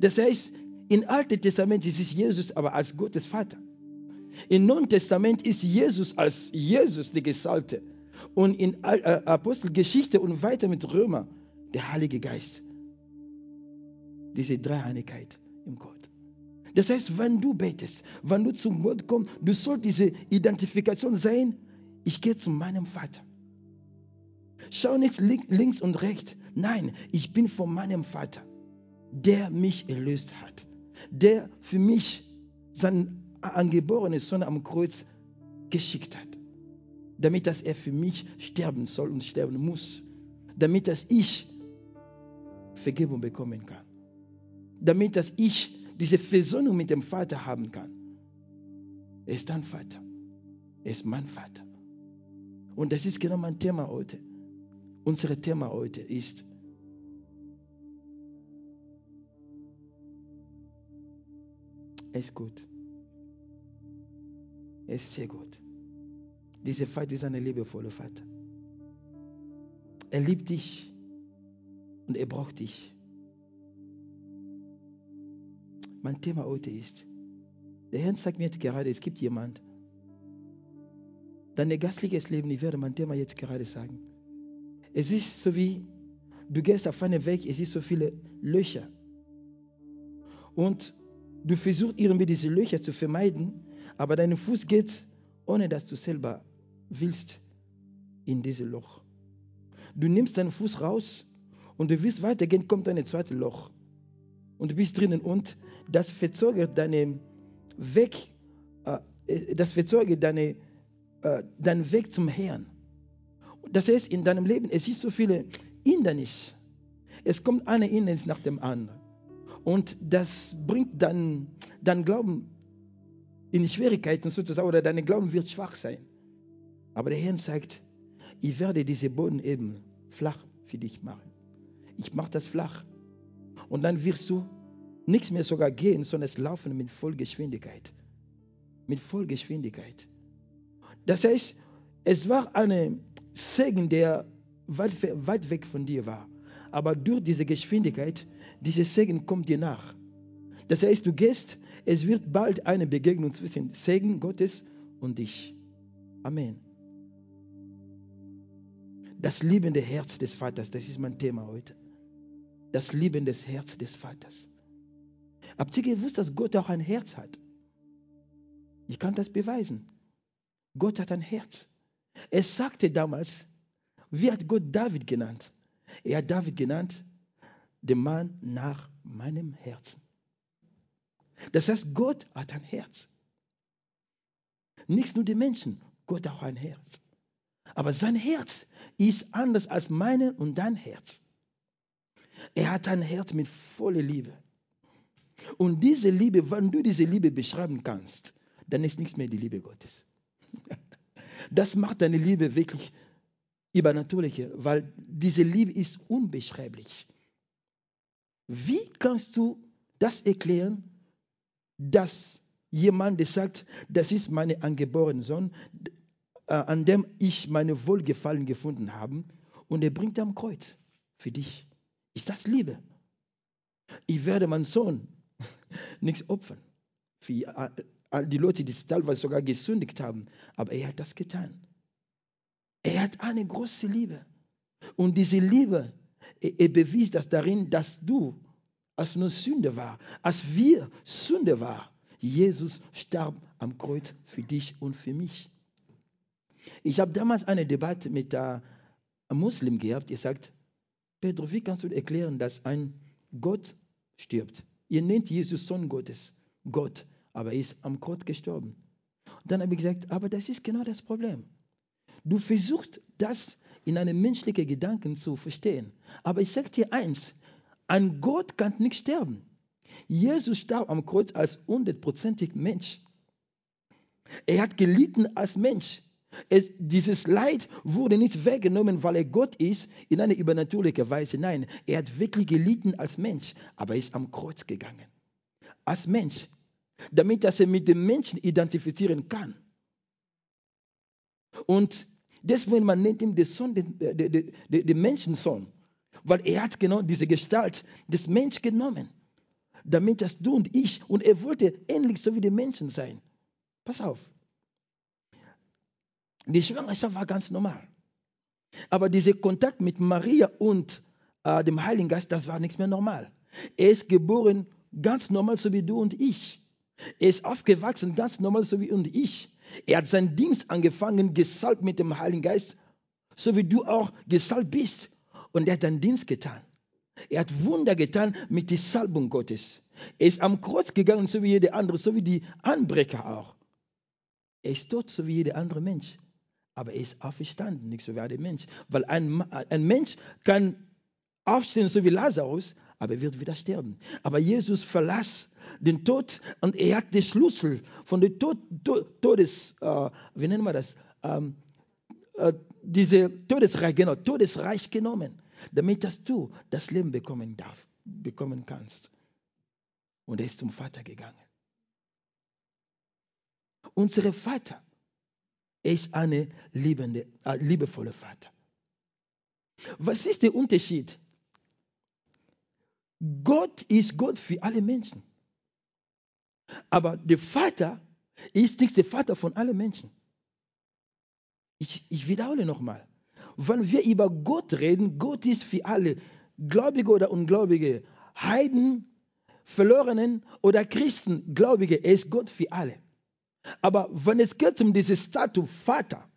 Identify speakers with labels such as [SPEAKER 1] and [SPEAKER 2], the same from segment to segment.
[SPEAKER 1] Das heißt, im Alten Testament ist es Jesus aber als Gottes Vater. Im Neuen Testament ist Jesus als Jesus der Gesalbte. Und in äh, Apostelgeschichte und weiter mit Römer der Heilige Geist. Diese Dreieinigkeit im Gott. Das heißt, wenn du betest, wenn du zum Gott kommst, du sollst diese Identifikation sein, ich gehe zu meinem Vater. Schau nicht links und rechts. Nein, ich bin von meinem Vater, der mich erlöst hat, der für mich seinen angeborenen Sohn am Kreuz geschickt hat, damit dass er für mich sterben soll und sterben muss, damit dass ich Vergebung bekommen kann, damit dass ich diese Versöhnung mit dem Vater haben kann. Er ist dein Vater. Er ist mein Vater. Und das ist genau mein Thema heute. Unser Thema heute ist, ist gut. Er ist sehr gut. Dieser Vater ist ein liebevoller Vater. Er liebt dich und er braucht dich. Mein Thema heute ist, der Herr sagt mir jetzt gerade, es gibt jemand, dein gastliches Leben, ich werde mein Thema jetzt gerade sagen. Es ist so wie, du gehst auf einen Weg, es sind so viele Löcher. Und du versuchst irgendwie diese Löcher zu vermeiden, aber dein Fuß geht, ohne dass du selber willst, in dieses Loch. Du nimmst deinen Fuß raus und du willst weitergehen, kommt ein zweites Loch. Und du bist drinnen und das verzögert deinen Weg, äh, das verzögert deine, äh, deinen Weg zum Herrn. Das heißt, in deinem Leben, es ist so viele Hindernisse. Es kommt eine Hindernis nach dem anderen. Und das bringt dann dein Glauben in Schwierigkeiten sozusagen, oder dein Glauben wird schwach sein. Aber der Herr sagt, ich werde diese Boden eben flach für dich machen. Ich mache das flach. Und dann wirst du nichts mehr sogar gehen, sondern es laufen mit Vollgeschwindigkeit. Mit Vollgeschwindigkeit. Das heißt, es war ein Segen, der weit, weit weg von dir war. Aber durch diese Geschwindigkeit, dieses Segen kommt dir nach. Das heißt, du gehst, es wird bald eine Begegnung zwischen Segen Gottes und dich. Amen. Das liebende Herz des Vaters, das ist mein Thema heute. Das liebende Herz des Vaters. Habt ihr gewusst, dass Gott auch ein Herz hat? Ich kann das beweisen. Gott hat ein Herz. Er sagte damals, wie hat Gott David genannt? Er hat David genannt, der Mann nach meinem Herzen. Das heißt, Gott hat ein Herz. Nicht nur die Menschen, Gott hat auch ein Herz. Aber sein Herz ist anders als meine und dein Herz. Er hat ein Herz mit voller Liebe. Und diese Liebe, wenn du diese Liebe beschreiben kannst, dann ist nichts mehr die Liebe Gottes. Das macht deine Liebe wirklich übernatürlicher, weil diese Liebe ist unbeschreiblich. Wie kannst du das erklären, dass jemand sagt, das ist mein angeborener Sohn, äh, an dem ich meine Wohlgefallen gefunden habe, und er bringt am Kreuz für dich. Ist das Liebe? Ich werde meinen Sohn nichts opfern. Für all die Leute, die teilweise sogar gesündigt haben. Aber er hat das getan. Er hat eine große Liebe. Und diese Liebe, er, bewies das darin, dass du, als nur Sünde war, als wir Sünde war, Jesus starb am Kreuz für dich und für mich. Ich habe damals eine Debatte mit einem Muslim gehabt, der sagt, Pedro, wie kannst du erklären, dass ein Gott stirbt? Ihr nennt Jesus Sohn Gottes, Gott, aber er ist am Kreuz gestorben. Und dann habe ich gesagt, aber das ist genau das Problem. Du versuchst das in einem menschlichen Gedanken zu verstehen. Aber ich sage dir eins, ein Gott kann nicht sterben. Jesus starb am Kreuz als hundertprozentig Mensch. Er hat gelitten als Mensch. Es, dieses Leid wurde nicht weggenommen, weil er Gott ist, in eine übernatürliche Weise. Nein, er hat wirklich gelitten als Mensch, aber er ist am Kreuz gegangen. Als Mensch, damit dass er mit dem Menschen identifizieren kann. Und deswegen man nennt ihn den Sohn, den, den, den, den Menschensohn, weil er hat genau diese Gestalt des Menschen genommen. damit das du und ich, und er wollte ähnlich so wie die Menschen sein. Pass auf. Die Schwangerschaft war ganz normal. Aber dieser Kontakt mit Maria und äh, dem Heiligen Geist, das war nichts mehr normal. Er ist geboren ganz normal, so wie du und ich. Er ist aufgewachsen ganz normal, so wie du und ich. Er hat seinen Dienst angefangen, gesalbt mit dem Heiligen Geist, so wie du auch gesalbt bist. Und er hat seinen Dienst getan. Er hat Wunder getan mit der Salbung Gottes. Er ist am Kreuz gegangen, so wie jeder andere, so wie die Anbrecher auch. Er ist tot, so wie jeder andere Mensch. Aber er ist auferstanden, nicht so wie ein Mensch. Weil ein, ein Mensch kann aufstehen, so wie Lazarus, aber er wird wieder sterben. Aber Jesus verlas den Tod und er hat den Schlüssel von dem Tod, Tod, Todes, äh, wie nennen wir das? Ähm, äh, diese Todesreich, genau, Todesreich genommen, damit dass du das Leben bekommen darf, bekommen kannst. Und er ist zum Vater gegangen. Unser Vater er ist ein liebende, äh, liebevoller Vater. Was ist der Unterschied? Gott ist Gott für alle Menschen. Aber der Vater ist nicht der Vater von allen Menschen. Ich, ich wiederhole nochmal. Wenn wir über Gott reden, Gott ist für alle, Gläubige oder Ungläubige, Heiden, Verlorenen oder Christen, Gläubige, er ist Gott für alle. Aber wenn es geht um dieses Statue Vater,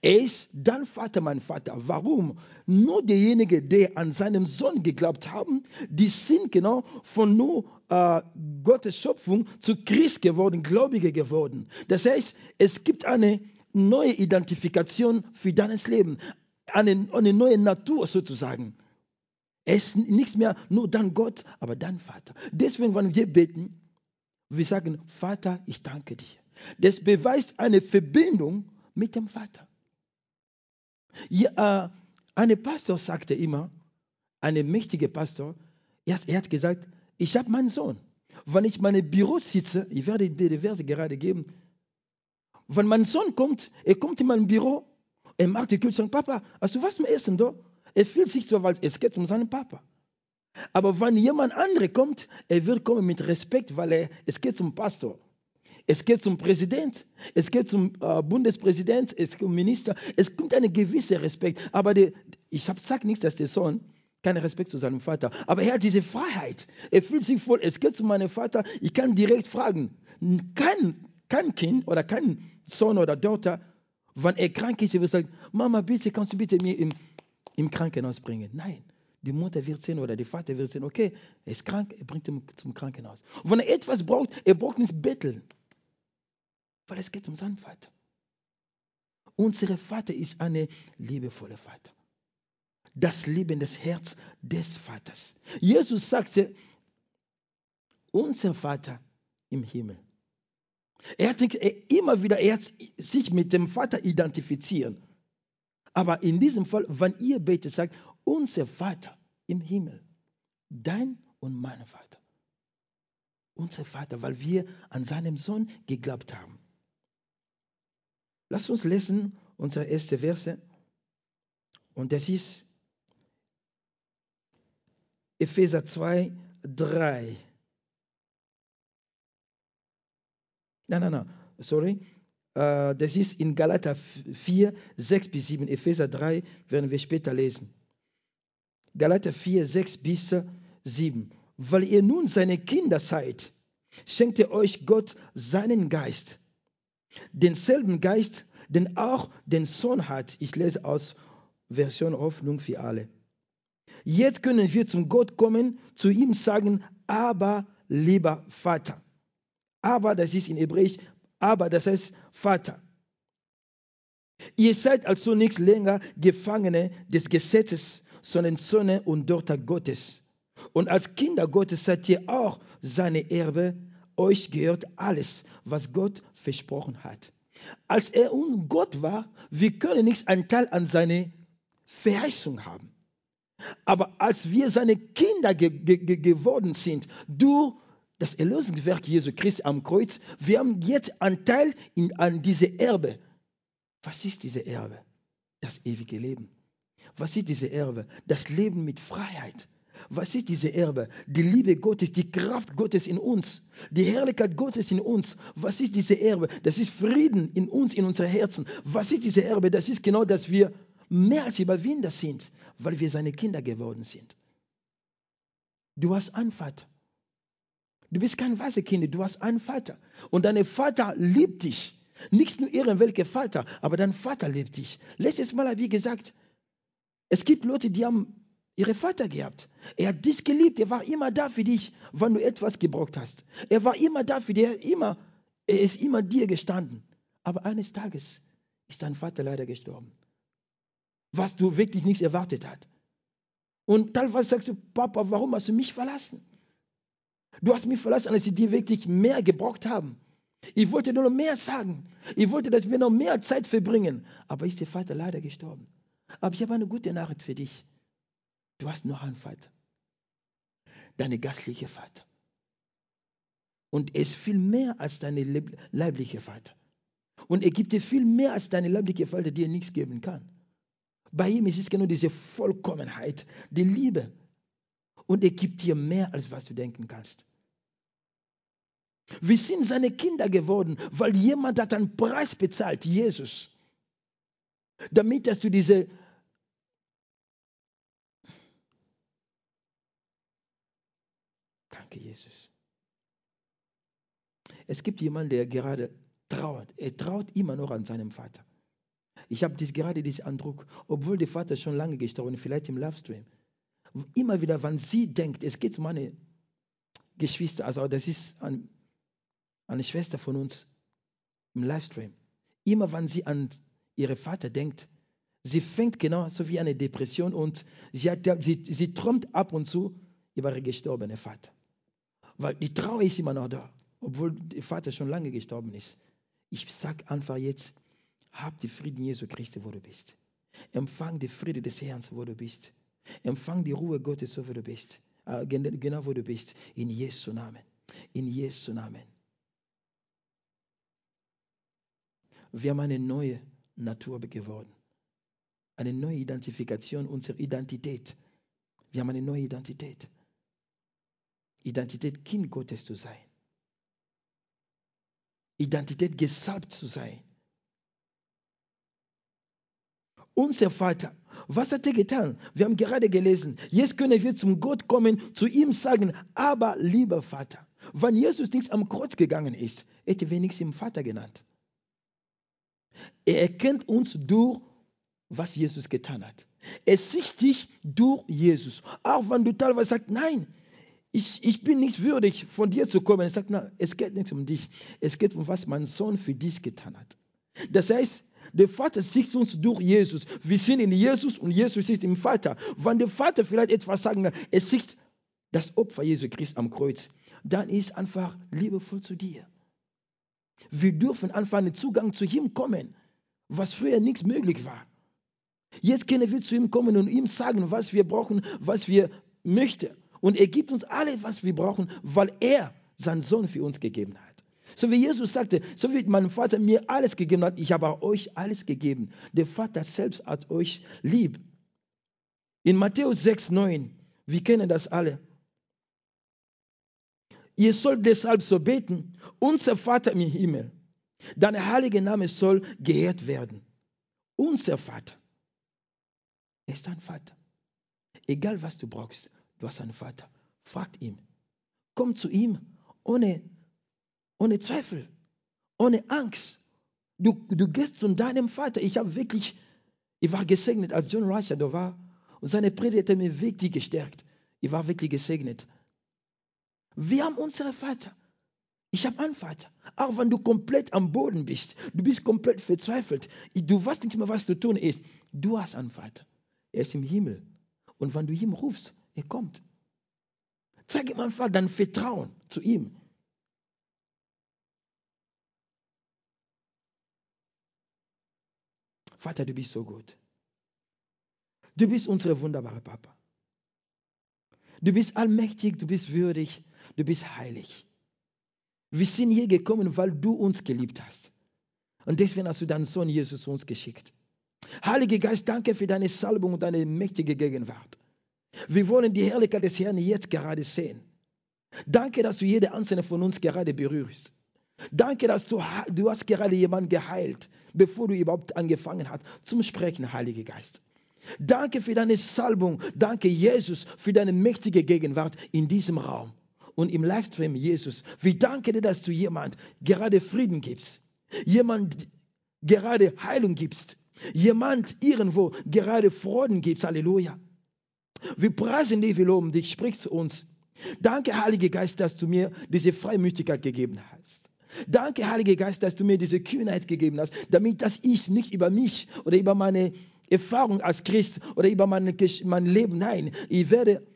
[SPEAKER 1] er ist dann Vater, mein Vater. Warum? Nur diejenigen, die an seinem Sohn geglaubt haben, die sind genau von nur äh, Gottes Schöpfung zu Christ geworden, Gläubige geworden. Das heißt, es gibt eine neue Identifikation für deines Leben, eine, eine neue Natur sozusagen. Es ist nichts mehr nur dann Gott, aber dann Vater. Deswegen, wenn wir beten, wir sagen, Vater, ich danke dir. Das beweist eine Verbindung mit dem Vater. Ja, äh, ein Pastor sagte immer, ein mächtiger Pastor, er hat, gesagt, ich habe meinen Sohn. Wenn ich in meinem Büro sitze, ich werde dir die Verse gerade geben, wenn mein Sohn kommt, er kommt in mein Büro, er macht die Kühlschrank, Papa, hast du was zum Essen da? Er fühlt sich so, weil es geht um seinen Papa. Aber wenn jemand andere kommt, er wird kommen mit Respekt, weil er, es geht zum Pastor. Es geht zum Präsident, es geht zum äh, Bundespräsident, es geht zum Minister. Es kommt ein gewisser Respekt. Aber die, ich sage nichts, dass der Sohn keinen Respekt zu seinem Vater. Aber er hat diese Freiheit. Er fühlt sich voll. Es geht zu meinem Vater. Ich kann direkt fragen. Kein, kein Kind oder kein Sohn oder Tochter, wenn er krank ist, er wird sagen: Mama, bitte, kannst du bitte mir im, im Krankenhaus bringen? Nein. Die Mutter wird sehen oder der Vater wird sehen, okay, er ist krank, er bringt ihn zum Krankenhaus. Wenn er etwas braucht, er braucht nicht betteln. Weil es geht um seinen Vater. Unser Vater ist ein liebevoller Vater. Das Leben des Herz des Vaters. Jesus sagte, unser Vater im Himmel. Er hat immer wieder er hat sich mit dem Vater identifizieren. Aber in diesem Fall, wenn ihr betet, sagt, unser Vater im Himmel, dein und mein Vater. Unser Vater, weil wir an seinem Sohn geglaubt haben. Lass uns lesen unsere erste Verse. Und das ist Epheser 2, 3. Nein, nein, nein, sorry. Äh, das ist in Galater 4, 6 bis 7. Epheser 3 werden wir später lesen. Galater 4, 6 bis 7. Weil ihr nun seine Kinder seid, schenkt euch Gott seinen Geist denselben Geist, den auch den Sohn hat. Ich lese aus Version Hoffnung für alle. Jetzt können wir zum Gott kommen, zu ihm sagen, aber lieber Vater. Aber, das ist in Hebräisch, aber, das heißt Vater. Ihr seid also nicht länger Gefangene des Gesetzes, sondern Söhne und Tochter Gottes. Und als Kinder Gottes seid ihr auch seine Erbe. Euch gehört alles, was Gott versprochen hat. Als er un Gott war, wir können nichts Anteil an seine Verheißung haben. Aber als wir seine Kinder ge ge geworden sind, durch das Erlösungswerk Jesu Christi am Kreuz, wir haben jetzt Anteil in, an diese Erbe. Was ist diese Erbe? Das ewige Leben. Was ist diese Erbe? Das Leben mit Freiheit. Was ist diese Erbe? Die Liebe Gottes, die Kraft Gottes in uns, die Herrlichkeit Gottes in uns. Was ist diese Erbe? Das ist Frieden in uns, in unseren Herzen. Was ist diese Erbe? Das ist genau, dass wir mehr als Überwinder sind, weil wir seine Kinder geworden sind. Du hast einen Vater. Du bist kein weißer Kind, du hast einen Vater. Und dein Vater liebt dich. Nicht nur irgendwelcher Vater, aber dein Vater liebt dich. Letztes Mal habe ich gesagt, es gibt Leute, die haben ihre Vater gehabt. Er hat dich geliebt. Er war immer da für dich, wenn du etwas gebraucht hast. Er war immer da für dich. Immer, er ist immer dir gestanden. Aber eines Tages ist dein Vater leider gestorben. Was du wirklich nicht erwartet hast. Und teilweise sagst du, Papa, warum hast du mich verlassen? Du hast mich verlassen, als sie dir wirklich mehr gebraucht haben. Ich wollte nur noch mehr sagen. Ich wollte, dass wir noch mehr Zeit verbringen. Aber ist der Vater leider gestorben. Aber ich habe eine gute Nachricht für dich. Du hast noch einen Vater. Deine gastliche Vater. Und er ist viel mehr als deine leibliche Vater. Und er gibt dir viel mehr als deine leibliche Vater, die dir nichts geben kann. Bei ihm ist es genau diese Vollkommenheit, die Liebe. Und er gibt dir mehr, als was du denken kannst. Wir sind seine Kinder geworden, weil jemand hat einen Preis bezahlt, Jesus. Damit, dass du diese Danke, Jesus. Es gibt jemanden, der gerade trauert. Er traut immer noch an seinem Vater. Ich habe dies, gerade diesen Eindruck, obwohl der Vater schon lange gestorben ist, vielleicht im Livestream. Immer wieder, wenn sie denkt, es geht um meine Geschwister, also das ist ein, eine Schwester von uns im Livestream. Immer wenn sie an ihren Vater denkt, sie fängt genau so wie eine Depression und sie, hat, sie, sie träumt ab und zu über ihren gestorbenen Vater. Weil die Trauer ist immer noch da, obwohl der Vater schon lange gestorben ist. Ich sage einfach jetzt, hab die Frieden Jesu Christi, wo du bist. Empfang die Friede des Herrn, wo du bist. Empfang die Ruhe Gottes, wo du bist. Äh, genau wo du bist. In Jesu Namen. In Jesu Namen. Wir haben eine neue Natur geworden. Eine neue Identifikation unserer Identität. Wir haben eine neue Identität. Identität, Kind Gottes zu sein. Identität, gesalbt zu sein. Unser Vater, was hat er getan? Wir haben gerade gelesen, jetzt können wir zum Gott kommen, zu ihm sagen, aber lieber Vater. Wenn Jesus nicht am Kreuz gegangen ist, hätte wir nichts im Vater genannt. Er erkennt uns durch, was Jesus getan hat. Er sieht dich durch Jesus. Auch wenn du teilweise sagst, nein, ich, ich bin nicht würdig, von dir zu kommen. Er sagt, na, es geht nicht um dich. Es geht um, was mein Sohn für dich getan hat. Das heißt, der Vater sieht uns durch Jesus. Wir sind in Jesus und Jesus ist im Vater. Wenn der Vater vielleicht etwas sagen, er sieht das Opfer Jesu Christi am Kreuz, dann ist einfach liebevoll zu dir. Wir dürfen einfach einen Zugang zu ihm kommen, was früher nichts möglich war. Jetzt können wir zu ihm kommen und ihm sagen, was wir brauchen, was wir möchten. Und er gibt uns alles, was wir brauchen, weil er seinen Sohn für uns gegeben hat. So wie Jesus sagte, so wie mein Vater mir alles gegeben hat, ich habe euch alles gegeben. Der Vater selbst hat euch lieb. In Matthäus 6, 9, wir kennen das alle. Ihr sollt deshalb so beten, unser Vater im Himmel, dein heiliger Name soll geehrt werden. Unser Vater ist dein Vater. Egal was du brauchst, Du hast einen Vater. Fragt ihn. Komm zu ihm ohne, ohne Zweifel, ohne Angst. Du, du gehst zu deinem Vater. Ich habe wirklich, ich war gesegnet, als John Rusher da war. Und seine Predigt hat mir wirklich gestärkt. Ich war wirklich gesegnet. Wir haben unseren Vater. Ich habe einen Vater. Auch wenn du komplett am Boden bist, du bist komplett verzweifelt, du weißt nicht mehr, was zu tun ist. Du hast einen Vater. Er ist im Himmel. Und wenn du ihm rufst, er kommt. Zeig ihm einfach dein Vertrauen zu ihm. Vater, du bist so gut. Du bist unsere wunderbare Papa. Du bist allmächtig, du bist würdig, du bist heilig. Wir sind hier gekommen, weil du uns geliebt hast. Und deswegen hast du deinen Sohn Jesus uns geschickt. Heiliger Geist, danke für deine Salbung und deine mächtige Gegenwart. Wir wollen die Herrlichkeit des Herrn jetzt gerade sehen. Danke, dass du jede einzelne von uns gerade berührst. Danke, dass du, du hast gerade jemanden geheilt, bevor du überhaupt angefangen hast zum Sprechen, Heiliger Geist. Danke für deine Salbung. Danke, Jesus, für deine mächtige Gegenwart in diesem Raum und im Livestream, Jesus. Wir danken dir, dass du jemand gerade Frieden gibst, jemand gerade Heilung gibst, jemand irgendwo gerade Freuden gibst. Halleluja. Wir preisen dich, wir loben dich, sprich zu uns. Danke, Heiliger Geist, dass du mir diese Freimütigkeit gegeben hast. Danke, Heiliger Geist, dass du mir diese Kühnheit gegeben hast, damit dass ich nicht über mich oder über meine Erfahrung als Christ oder über mein, mein Leben, nein, ich werde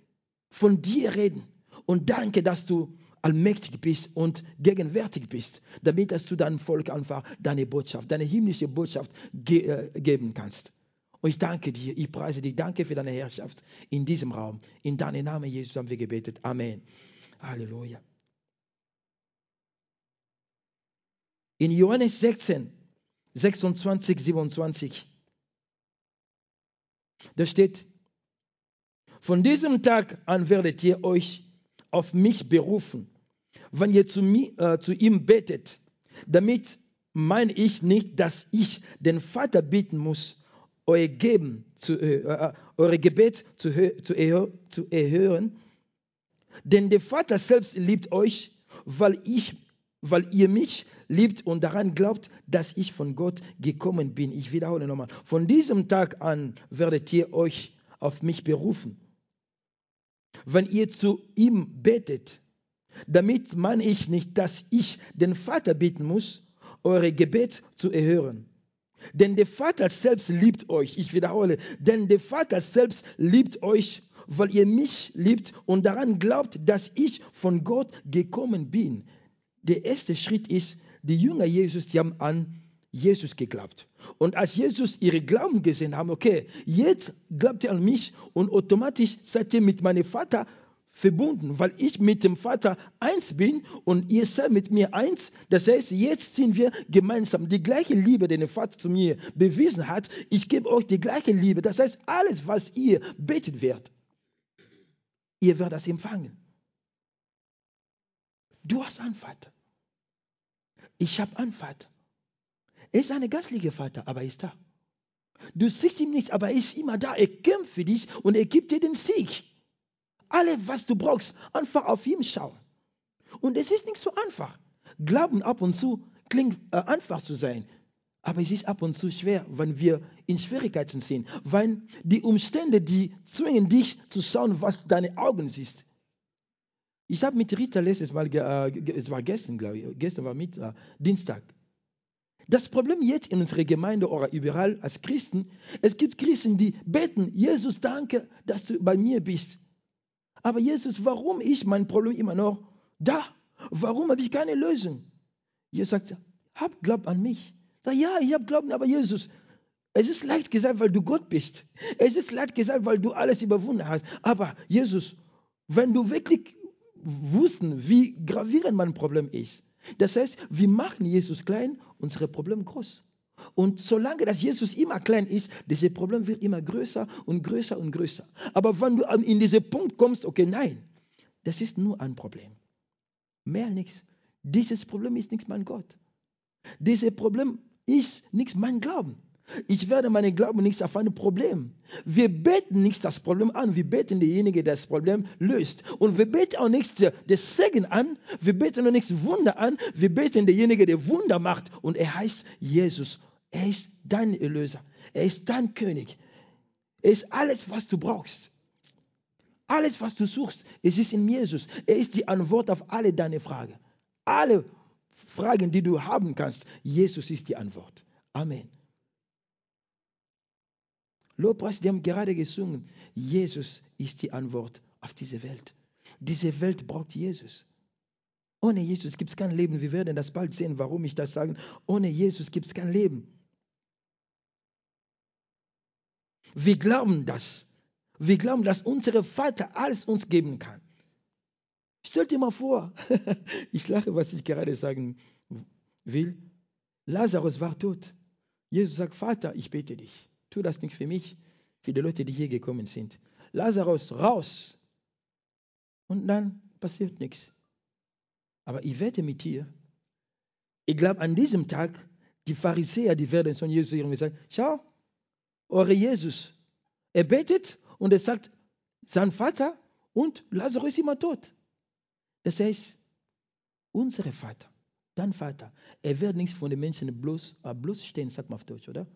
[SPEAKER 1] von dir reden. Und danke, dass du allmächtig bist und gegenwärtig bist, damit dass du deinem Volk einfach deine Botschaft, deine himmlische Botschaft ge äh, geben kannst. Und ich danke dir, ich preise dich, danke für deine Herrschaft in diesem Raum. In deinem Namen, Jesus, haben wir gebetet. Amen. Halleluja. In Johannes 16, 26, 27, da steht, von diesem Tag an werdet ihr euch auf mich berufen, wenn ihr zu, mir, äh, zu ihm betet. Damit meine ich nicht, dass ich den Vater bitten muss, euer, Geben zu, äh, äh eure Gebet zu, zu, zu erhören. Denn der Vater selbst liebt euch, weil, ich, weil ihr mich liebt und daran glaubt, dass ich von Gott gekommen bin. Ich wiederhole nochmal. Von diesem Tag an werdet ihr euch auf mich berufen. Wenn ihr zu ihm betet, damit meine ich nicht, dass ich den Vater bitten muss, eure Gebet zu erhören. Denn der Vater selbst liebt euch. Ich wiederhole, denn der Vater selbst liebt euch, weil ihr mich liebt und daran glaubt, dass ich von Gott gekommen bin. Der erste Schritt ist, die Jünger Jesus, die haben an Jesus geglaubt. Und als Jesus ihre Glauben gesehen haben, okay, jetzt glaubt ihr an mich und automatisch seid ihr mit meinem Vater verbunden, weil ich mit dem Vater eins bin und ihr seid mit mir eins. Das heißt, jetzt sind wir gemeinsam. Die gleiche Liebe, die der Vater zu mir bewiesen hat, ich gebe euch die gleiche Liebe. Das heißt, alles, was ihr betet werdet, ihr werdet das empfangen. Du hast einen Vater. Ich habe einen Vater. Er ist ein geistlicher Vater, aber er ist da. Du siehst ihn nicht, aber er ist immer da. Er kämpft für dich und er gibt dir den Sieg. Alles, was du brauchst, einfach auf ihn schauen. Und es ist nicht so einfach. Glauben ab und zu klingt äh, einfach zu sein, aber es ist ab und zu schwer, wenn wir in Schwierigkeiten sind, weil die Umstände, die zwingen dich zu schauen, was deine Augen siehst. Ich habe mit Rita letztes Mal, äh, es war gestern, glaube ich, gestern war mit äh, Dienstag. Das Problem jetzt in unserer Gemeinde oder überall als Christen, es gibt Christen, die beten, Jesus, danke, dass du bei mir bist. Aber Jesus, warum ist mein Problem immer noch da? Warum habe ich keine Lösung? Jesus sagt, hab Glaub an mich. Sag, ja, ich habe Glauben, aber Jesus, es ist leicht gesagt, weil du Gott bist. Es ist leicht gesagt, weil du alles überwunden hast. Aber Jesus, wenn du wirklich wussten, wie gravierend mein Problem ist, das heißt, wir machen Jesus klein, unsere Probleme groß. Und solange das Jesus immer klein ist, dieses Problem wird immer größer und größer und größer. Aber wenn du in diesen Punkt kommst, okay, nein, das ist nur ein Problem. Mehr nichts. Dieses Problem ist nichts mein Gott. Dieses Problem ist nichts mein Glauben. Ich werde meinen Glauben nicht auf ein Problem. Wir beten nicht das Problem an, wir beten derjenige, der das Problem löst. Und wir beten auch nicht das Segen an, wir beten auch nichts Wunder an, wir beten derjenige, der Wunder macht. Und er heißt Jesus er ist dein Erlöser. Er ist dein König. Er ist alles, was du brauchst. Alles, was du suchst, es ist in Jesus. Er ist die Antwort auf alle deine Fragen. Alle Fragen, die du haben kannst, Jesus ist die Antwort. Amen. Lobpreis, die haben gerade gesungen, Jesus ist die Antwort auf diese Welt. Diese Welt braucht Jesus. Ohne Jesus gibt es kein Leben. Wir werden das bald sehen, warum ich das sage. Ohne Jesus gibt es kein Leben. Wir glauben das. Wir glauben, dass unser Vater alles uns geben kann. Stell dir mal vor, ich lache, was ich gerade sagen will. Lazarus war tot. Jesus sagt, Vater, ich bete dich. Tu das nicht für mich, für die Leute, die hier gekommen sind. Lazarus, raus. Und dann passiert nichts. Aber ich wette mit dir, ich glaube, an diesem Tag, die Pharisäer, die werden von Jesus hören sagen, schau, eure Jesus, er betet und er sagt, sein Vater und Lazarus ist immer tot. Das heißt, unser Vater, dein Vater, er wird nichts von den Menschen bloß, äh, bloßstehen, sagt man auf Deutsch, oder?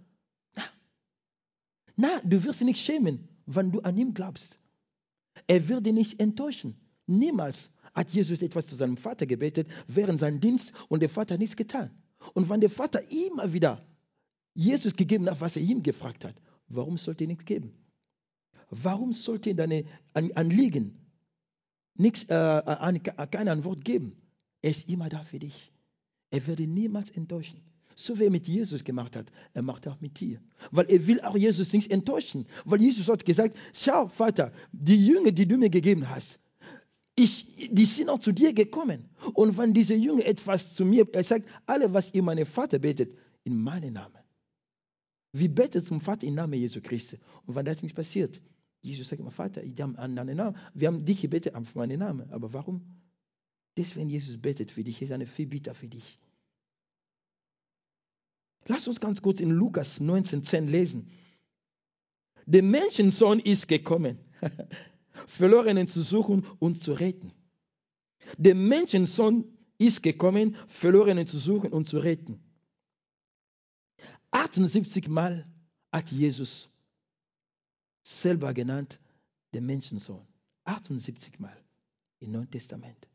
[SPEAKER 1] Na, na, du wirst dich nicht schämen, wenn du an ihn glaubst. Er wird dich nicht enttäuschen. Niemals hat Jesus etwas zu seinem Vater gebetet während seinem Dienst und der Vater nichts getan. Und wenn der Vater immer wieder Jesus gegeben hat, was er ihm gefragt hat, warum sollte er nichts geben? Warum sollte er deine Anliegen nichts, äh, äh, keine Antwort geben? Er ist immer da für dich. Er würde niemals enttäuschen. So wie er mit Jesus gemacht hat, er macht auch mit dir. Weil er will auch Jesus nicht enttäuschen. Weil Jesus hat gesagt, schau Vater, die Jünger, die du mir gegeben hast, ich, die sind auch zu dir gekommen. Und wenn diese Jünger etwas zu mir, er sagt, alle, was ihr meinem Vater betet, in meinem Namen. Wir beten zum Vater im Namen Jesu Christi. Und wenn das nicht passiert, Jesus sagt, mein Vater, ich habe an deinen Namen. Wir haben dich gebetet auf meinen Namen. Aber warum? Deswegen Jesus betet für dich, ist eine Fürbitter für dich. Lass uns ganz kurz in Lukas 19,10 lesen. Der Menschensohn ist gekommen. Verlorenen zu suchen und zu retten. Der Menschensohn ist gekommen, Verlorenen zu suchen und zu retten. 78 Mal hat Jesus selber genannt, der Menschensohn. 78 Mal im Neuen Testament.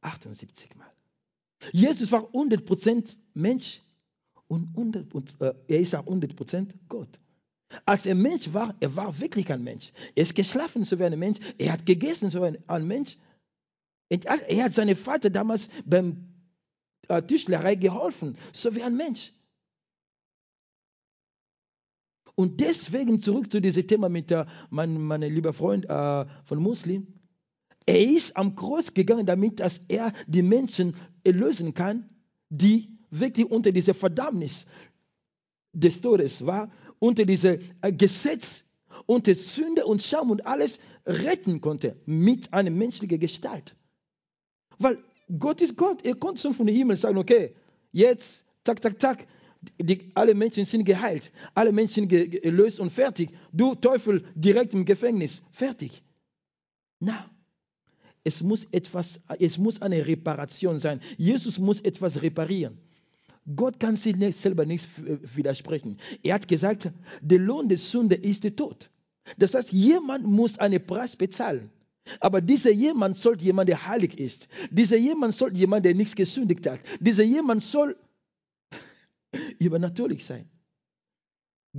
[SPEAKER 1] 78 Mal. Jesus war 100% Mensch und, 100, und äh, er ist auch 100% Gott. Als er Mensch war, er war wirklich ein Mensch. Er ist geschlafen so wie ein Mensch. Er hat gegessen so wie ein Mensch. Er hat seinem Vater damals beim äh, Tischlerei geholfen, so wie ein Mensch. Und deswegen zurück zu diesem Thema mit äh, mein, meinem lieber Freund äh, von Muslim. Er ist am Kreuz gegangen, damit dass er die Menschen erlösen kann, die wirklich unter dieser Verdammnis des Todes war unter diesem äh, Gesetz, unter Sünde und Scham und alles retten konnte mit einer menschlichen Gestalt. Weil Gott ist Gott. Er konnte schon von dem Himmel sagen, okay, jetzt, zack, zack, zack, die, alle Menschen sind geheilt, alle Menschen gelöst und fertig. Du Teufel direkt im Gefängnis, fertig. Na, es muss etwas, es muss eine Reparation sein. Jesus muss etwas reparieren. Gott kann sich selber nicht äh, widersprechen. Er hat gesagt, der Lohn der Sünde ist der Tod. Das heißt, jemand muss einen Preis bezahlen. Aber dieser jemand sollte jemand, der heilig ist. Dieser jemand sollte jemand, der nichts gesündigt hat. Dieser jemand soll übernatürlich sein.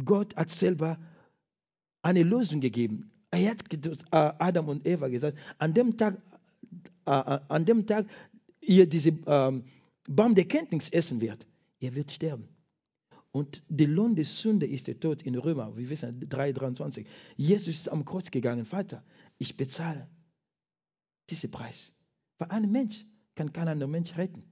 [SPEAKER 1] Gott hat selber eine Lösung gegeben. Er hat äh, Adam und Eva gesagt, an dem Tag, äh, an dem Tag ihr diese ähm, Baum der Kenntnis essen wird, er wird sterben. Und der Lohn der Sünde ist der Tod in Römer, wir wissen 3,23. Jesus ist am Kreuz gegangen, Vater, ich bezahle diesen Preis. Weil ein Mensch kann kein anderer Mensch retten.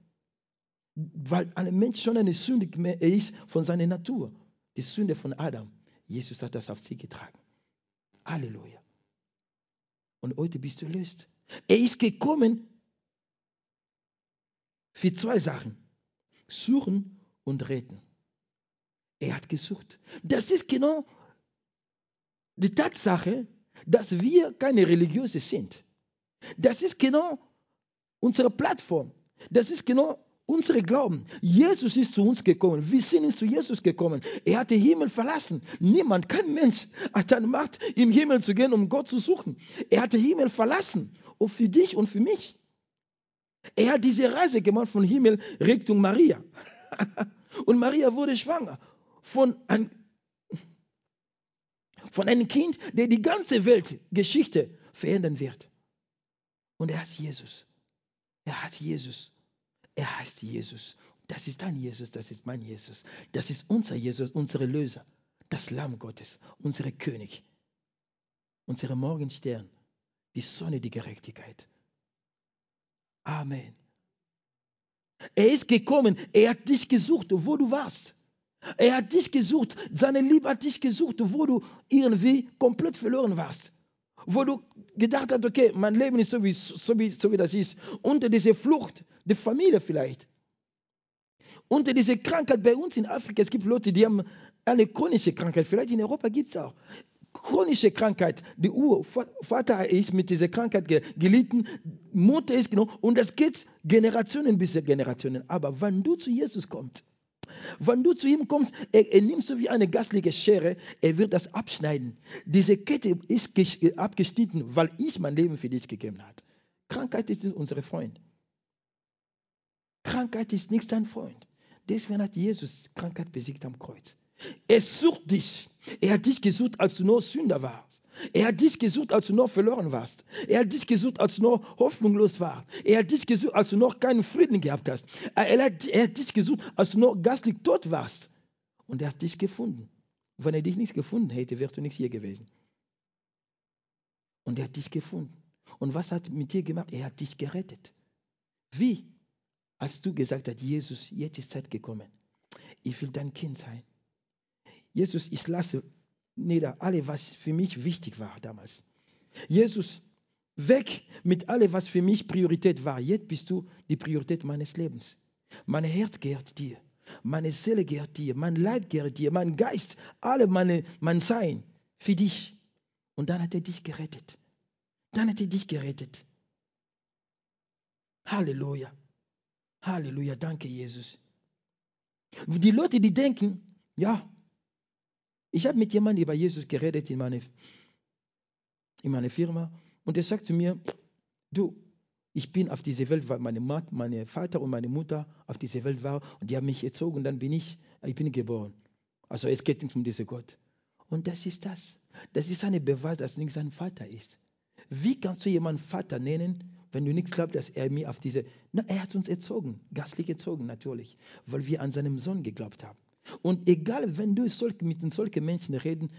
[SPEAKER 1] Weil ein Mensch schon eine Sünde ist von seiner Natur. Die Sünde von Adam. Jesus hat das auf sich getragen. Halleluja. Und heute bist du erlöst. Er ist gekommen für zwei Sachen. Suchen und retten. Er hat gesucht. Das ist genau die Tatsache, dass wir keine Religiöse sind. Das ist genau unsere Plattform. Das ist genau unsere Glauben. Jesus ist zu uns gekommen. Wir sind zu Jesus gekommen. Er hat den Himmel verlassen. Niemand, kein Mensch hat eine Macht, im Himmel zu gehen, um Gott zu suchen. Er hat den Himmel verlassen. Und für dich und für mich. Er hat diese Reise gemacht von Himmel Richtung Maria. Und Maria wurde schwanger von, ein, von einem Kind, der die ganze Weltgeschichte verändern wird. Und er heißt Jesus. Er heißt Jesus. Er heißt Jesus. Das ist dein Jesus, das ist mein Jesus. Das ist unser Jesus, unsere Löser. Das Lamm Gottes, unsere König. Unsere Morgenstern. Die Sonne, die Gerechtigkeit. Amen. Er ist gekommen, er hat dich gesucht, wo du warst. Er hat dich gesucht, seine Liebe hat dich gesucht, wo du irgendwie komplett verloren warst. Wo du gedacht hast, okay, mein Leben ist so wie, so wie, so wie das ist. Unter dieser Flucht der Familie vielleicht. Unter dieser Krankheit bei uns in Afrika, es gibt Leute, die haben eine chronische Krankheit. Vielleicht in Europa gibt es auch chronische Krankheit. Die Urvater ist mit dieser Krankheit gelitten, Mutter ist genommen und das geht Generationen bis Generationen. Aber wenn du zu Jesus kommst, wenn du zu ihm kommst, er, er nimmt so wie eine gastliche Schere, er wird das abschneiden. Diese Kette ist abgeschnitten, weil ich mein Leben für dich gegeben habe. Krankheit ist nicht unser Freund. Krankheit ist nicht dein Freund. Deswegen hat Jesus Krankheit besiegt am Kreuz. Er sucht dich. Er hat dich gesucht, als du noch Sünder warst. Er hat dich gesucht, als du noch verloren warst. Er hat dich gesucht, als du noch hoffnungslos warst. Er hat dich gesucht, als du noch keinen Frieden gehabt hast. Er hat, er hat dich gesucht, als du noch gastlich tot warst. Und er hat dich gefunden. Wenn er dich nicht gefunden hätte, wärst du nicht hier gewesen. Und er hat dich gefunden. Und was hat er mit dir gemacht? Er hat dich gerettet. Wie? Als du gesagt hast, Jesus, jetzt ist Zeit gekommen. Ich will dein Kind sein. Jesus, ich lasse nieder alles, was für mich wichtig war damals. Jesus, weg mit allem, was für mich Priorität war. Jetzt bist du die Priorität meines Lebens. Mein Herz gehört dir. Meine Seele gehört dir. Mein Leib gehört dir. Mein Geist, alle meine, mein Sein für dich. Und dann hat er dich gerettet. Dann hat er dich gerettet. Halleluja. Halleluja. Danke, Jesus. Die Leute, die denken, ja, ich habe mit jemandem über Jesus geredet in meiner in meine Firma und er sagt zu mir, du, ich bin auf diese Welt, weil meine, Mat, meine Vater und meine Mutter auf diese Welt waren und die haben mich erzogen und dann bin ich, ich bin geboren. Also es geht nicht um diesen Gott. Und das ist das. Das ist ein Beweis, dass nicht sein Vater ist. Wie kannst du jemanden Vater nennen, wenn du nicht glaubst, dass er mir auf diese... Na, er hat uns erzogen, gastlich erzogen natürlich, weil wir an seinem Sohn geglaubt haben. Und egal, wenn du mit solchen Menschen reden,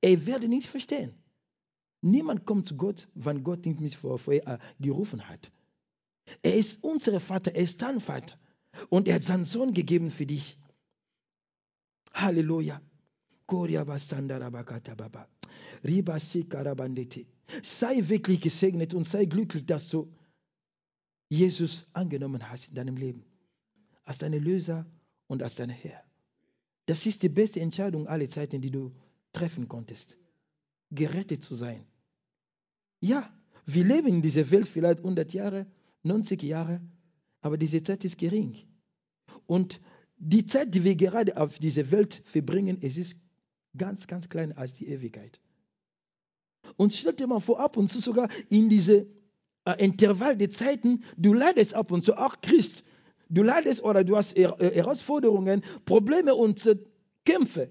[SPEAKER 1] er werde nichts verstehen. Niemand kommt zu Gott, wenn Gott nicht mich vor, vor äh, gerufen hat. Er ist unser Vater, er ist dein Vater. Und er hat seinen Sohn gegeben für dich. Halleluja. Sei wirklich gesegnet und sei glücklich, dass du Jesus angenommen hast in deinem Leben. Als dein Löser und als dein Herr. Das ist die beste Entscheidung aller Zeiten, die du treffen konntest. Gerettet zu sein. Ja, wir leben in dieser Welt vielleicht 100 Jahre, 90 Jahre, aber diese Zeit ist gering. Und die Zeit, die wir gerade auf dieser Welt verbringen, es ist ganz, ganz klein als die Ewigkeit. Und stell dir mal vor, ab und zu sogar in diese äh, Intervall der Zeiten, du leidest ab und zu, auch Christ, Du leidest oder du hast äh, Herausforderungen, Probleme und äh, Kämpfe.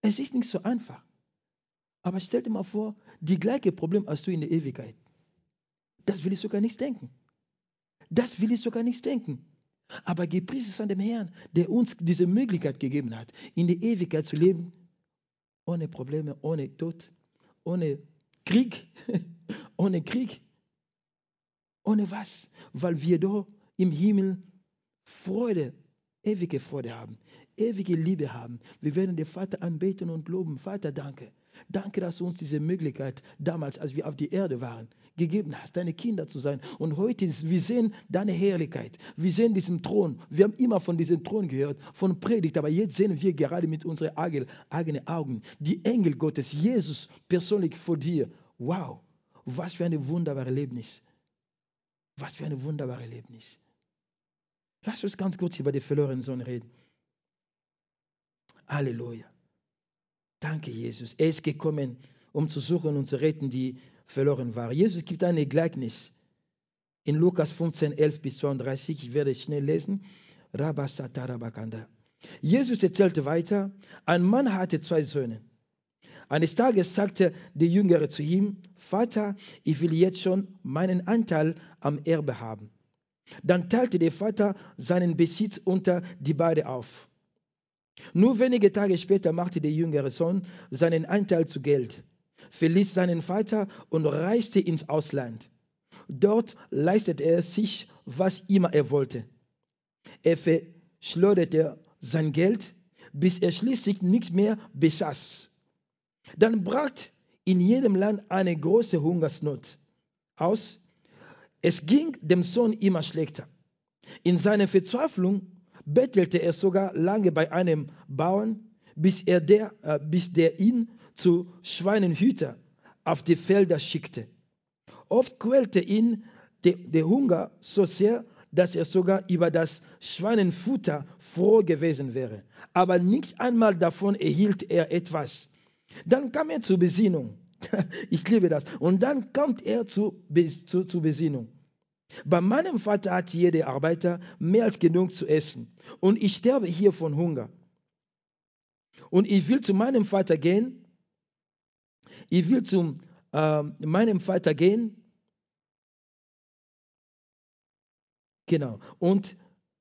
[SPEAKER 1] Es ist nicht so einfach. Aber stell dir mal vor, die gleiche Problem hast du in der Ewigkeit. Das will ich sogar nicht denken. Das will ich sogar nicht denken. Aber gepriesen ist an dem Herrn, der uns diese Möglichkeit gegeben hat, in der Ewigkeit zu leben, ohne Probleme, ohne Tod, ohne Krieg, ohne Krieg, ohne was, weil wir da im Himmel Freude, ewige Freude haben, ewige Liebe haben. Wir werden den Vater anbeten und loben. Vater, danke. Danke, dass du uns diese Möglichkeit damals, als wir auf die Erde waren, gegeben hast, deine Kinder zu sein. Und heute, ist, wir sehen deine Herrlichkeit. Wir sehen diesen Thron. Wir haben immer von diesem Thron gehört, von Predigt. Aber jetzt sehen wir gerade mit unseren eigenen Augen die Engel Gottes, Jesus persönlich vor dir. Wow, was für ein wunderbares Erlebnis. Was für ein wunderbares Erlebnis. Lass uns ganz kurz über den verlorenen Sohn reden. Halleluja. Danke, Jesus. Er ist gekommen, um zu suchen und zu retten, die verloren waren. Jesus gibt ein Gleichnis in Lukas 15, 11 bis 32. Ich werde schnell lesen. Jesus erzählte weiter, ein Mann hatte zwei Söhne. Eines Tages sagte der Jüngere zu ihm, Vater, ich will jetzt schon meinen Anteil am Erbe haben. Dann teilte der Vater seinen Besitz unter die beiden auf. Nur wenige Tage später machte der jüngere Sohn seinen Anteil zu Geld, verließ seinen Vater und reiste ins Ausland. Dort leistete er sich, was immer er wollte. Er verschleuderte sein Geld, bis er schließlich nichts mehr besaß. Dann brach in jedem Land eine große Hungersnot aus. Es ging dem Sohn immer schlechter. In seiner Verzweiflung bettelte er sogar lange bei einem Bauern, bis, er der, äh, bis der ihn zu Schweinenhüter auf die Felder schickte. Oft quälte ihn der, der Hunger so sehr, dass er sogar über das Schweinenfutter froh gewesen wäre. Aber nicht einmal davon erhielt er etwas. Dann kam er zur Besinnung. Ich liebe das. Und dann kommt er zu, zu, zur Besinnung. Bei meinem Vater hat jeder Arbeiter mehr als genug zu essen. Und ich sterbe hier von Hunger. Und ich will zu meinem Vater gehen. Ich will zu äh, meinem Vater gehen. Genau. Und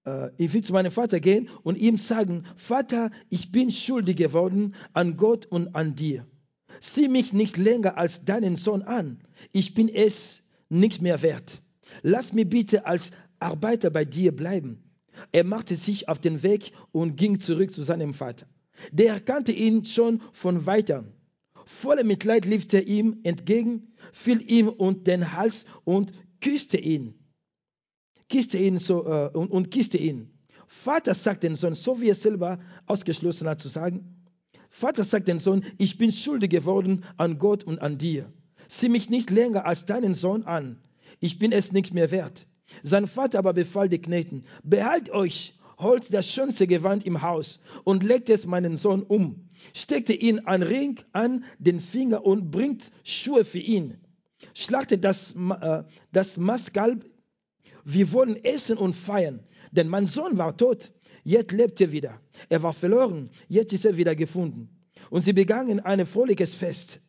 [SPEAKER 1] äh, ich will zu meinem Vater gehen und ihm sagen, Vater, ich bin schuldig geworden an Gott und an dir. Sieh mich nicht länger als deinen Sohn an. Ich bin es nicht mehr wert. Lass mich bitte als Arbeiter bei dir bleiben. Er machte sich auf den Weg und ging zurück zu seinem Vater. Der erkannte ihn schon von weitem. Voller Mitleid lief er ihm entgegen, fiel ihm um den Hals und küsste ihn. Küsste ihn so, äh, und, und küsste ihn. Vater sagt den Sohn, so wie er selber ausgeschlossen hat zu sagen, Vater sagt den Sohn, ich bin schuldig geworden an Gott und an dir. Sieh mich nicht länger als deinen Sohn an. Ich bin es nicht mehr wert. Sein Vater aber befahl die Knechten, behalt euch, holt das schönste Gewand im Haus und legt es meinen Sohn um. Steckte ihn ein Ring an den Finger und bringt Schuhe für ihn. Schlachtet das, äh, das Mastkalb. Wir wollen essen und feiern, denn mein Sohn war tot, jetzt lebt er wieder. Er war verloren, jetzt ist er wieder gefunden. Und sie begangen ein fröhliches Fest.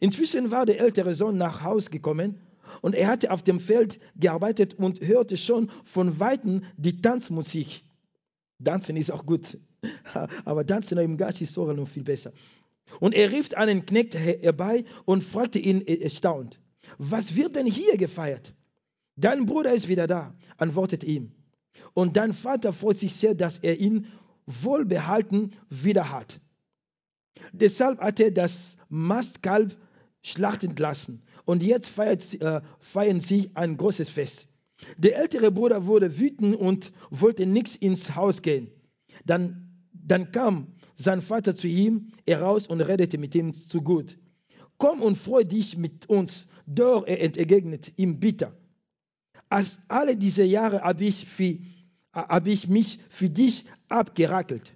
[SPEAKER 1] Inzwischen war der ältere Sohn nach Haus gekommen und er hatte auf dem Feld gearbeitet und hörte schon von Weitem die Tanzmusik. Tanzen ist auch gut, aber Tanzen im Geist ist sogar noch viel besser. Und er rief einen Knecht herbei und fragte ihn erstaunt, was wird denn hier gefeiert? Dein Bruder ist wieder da, antwortete ihm. Und dein Vater freut sich sehr, dass er ihn wohlbehalten wieder hat. Deshalb hat er das Mastkalb schlachten lassen und jetzt feiert, äh, feiern sie ein großes Fest. Der ältere Bruder wurde wütend und wollte nichts ins Haus gehen. Dann, dann kam sein Vater zu ihm heraus und redete mit ihm zu gut. Komm und freu dich mit uns. Doch er entgegnet ihm bitter. Als alle diese Jahre habe ich, hab ich mich für dich abgerackelt.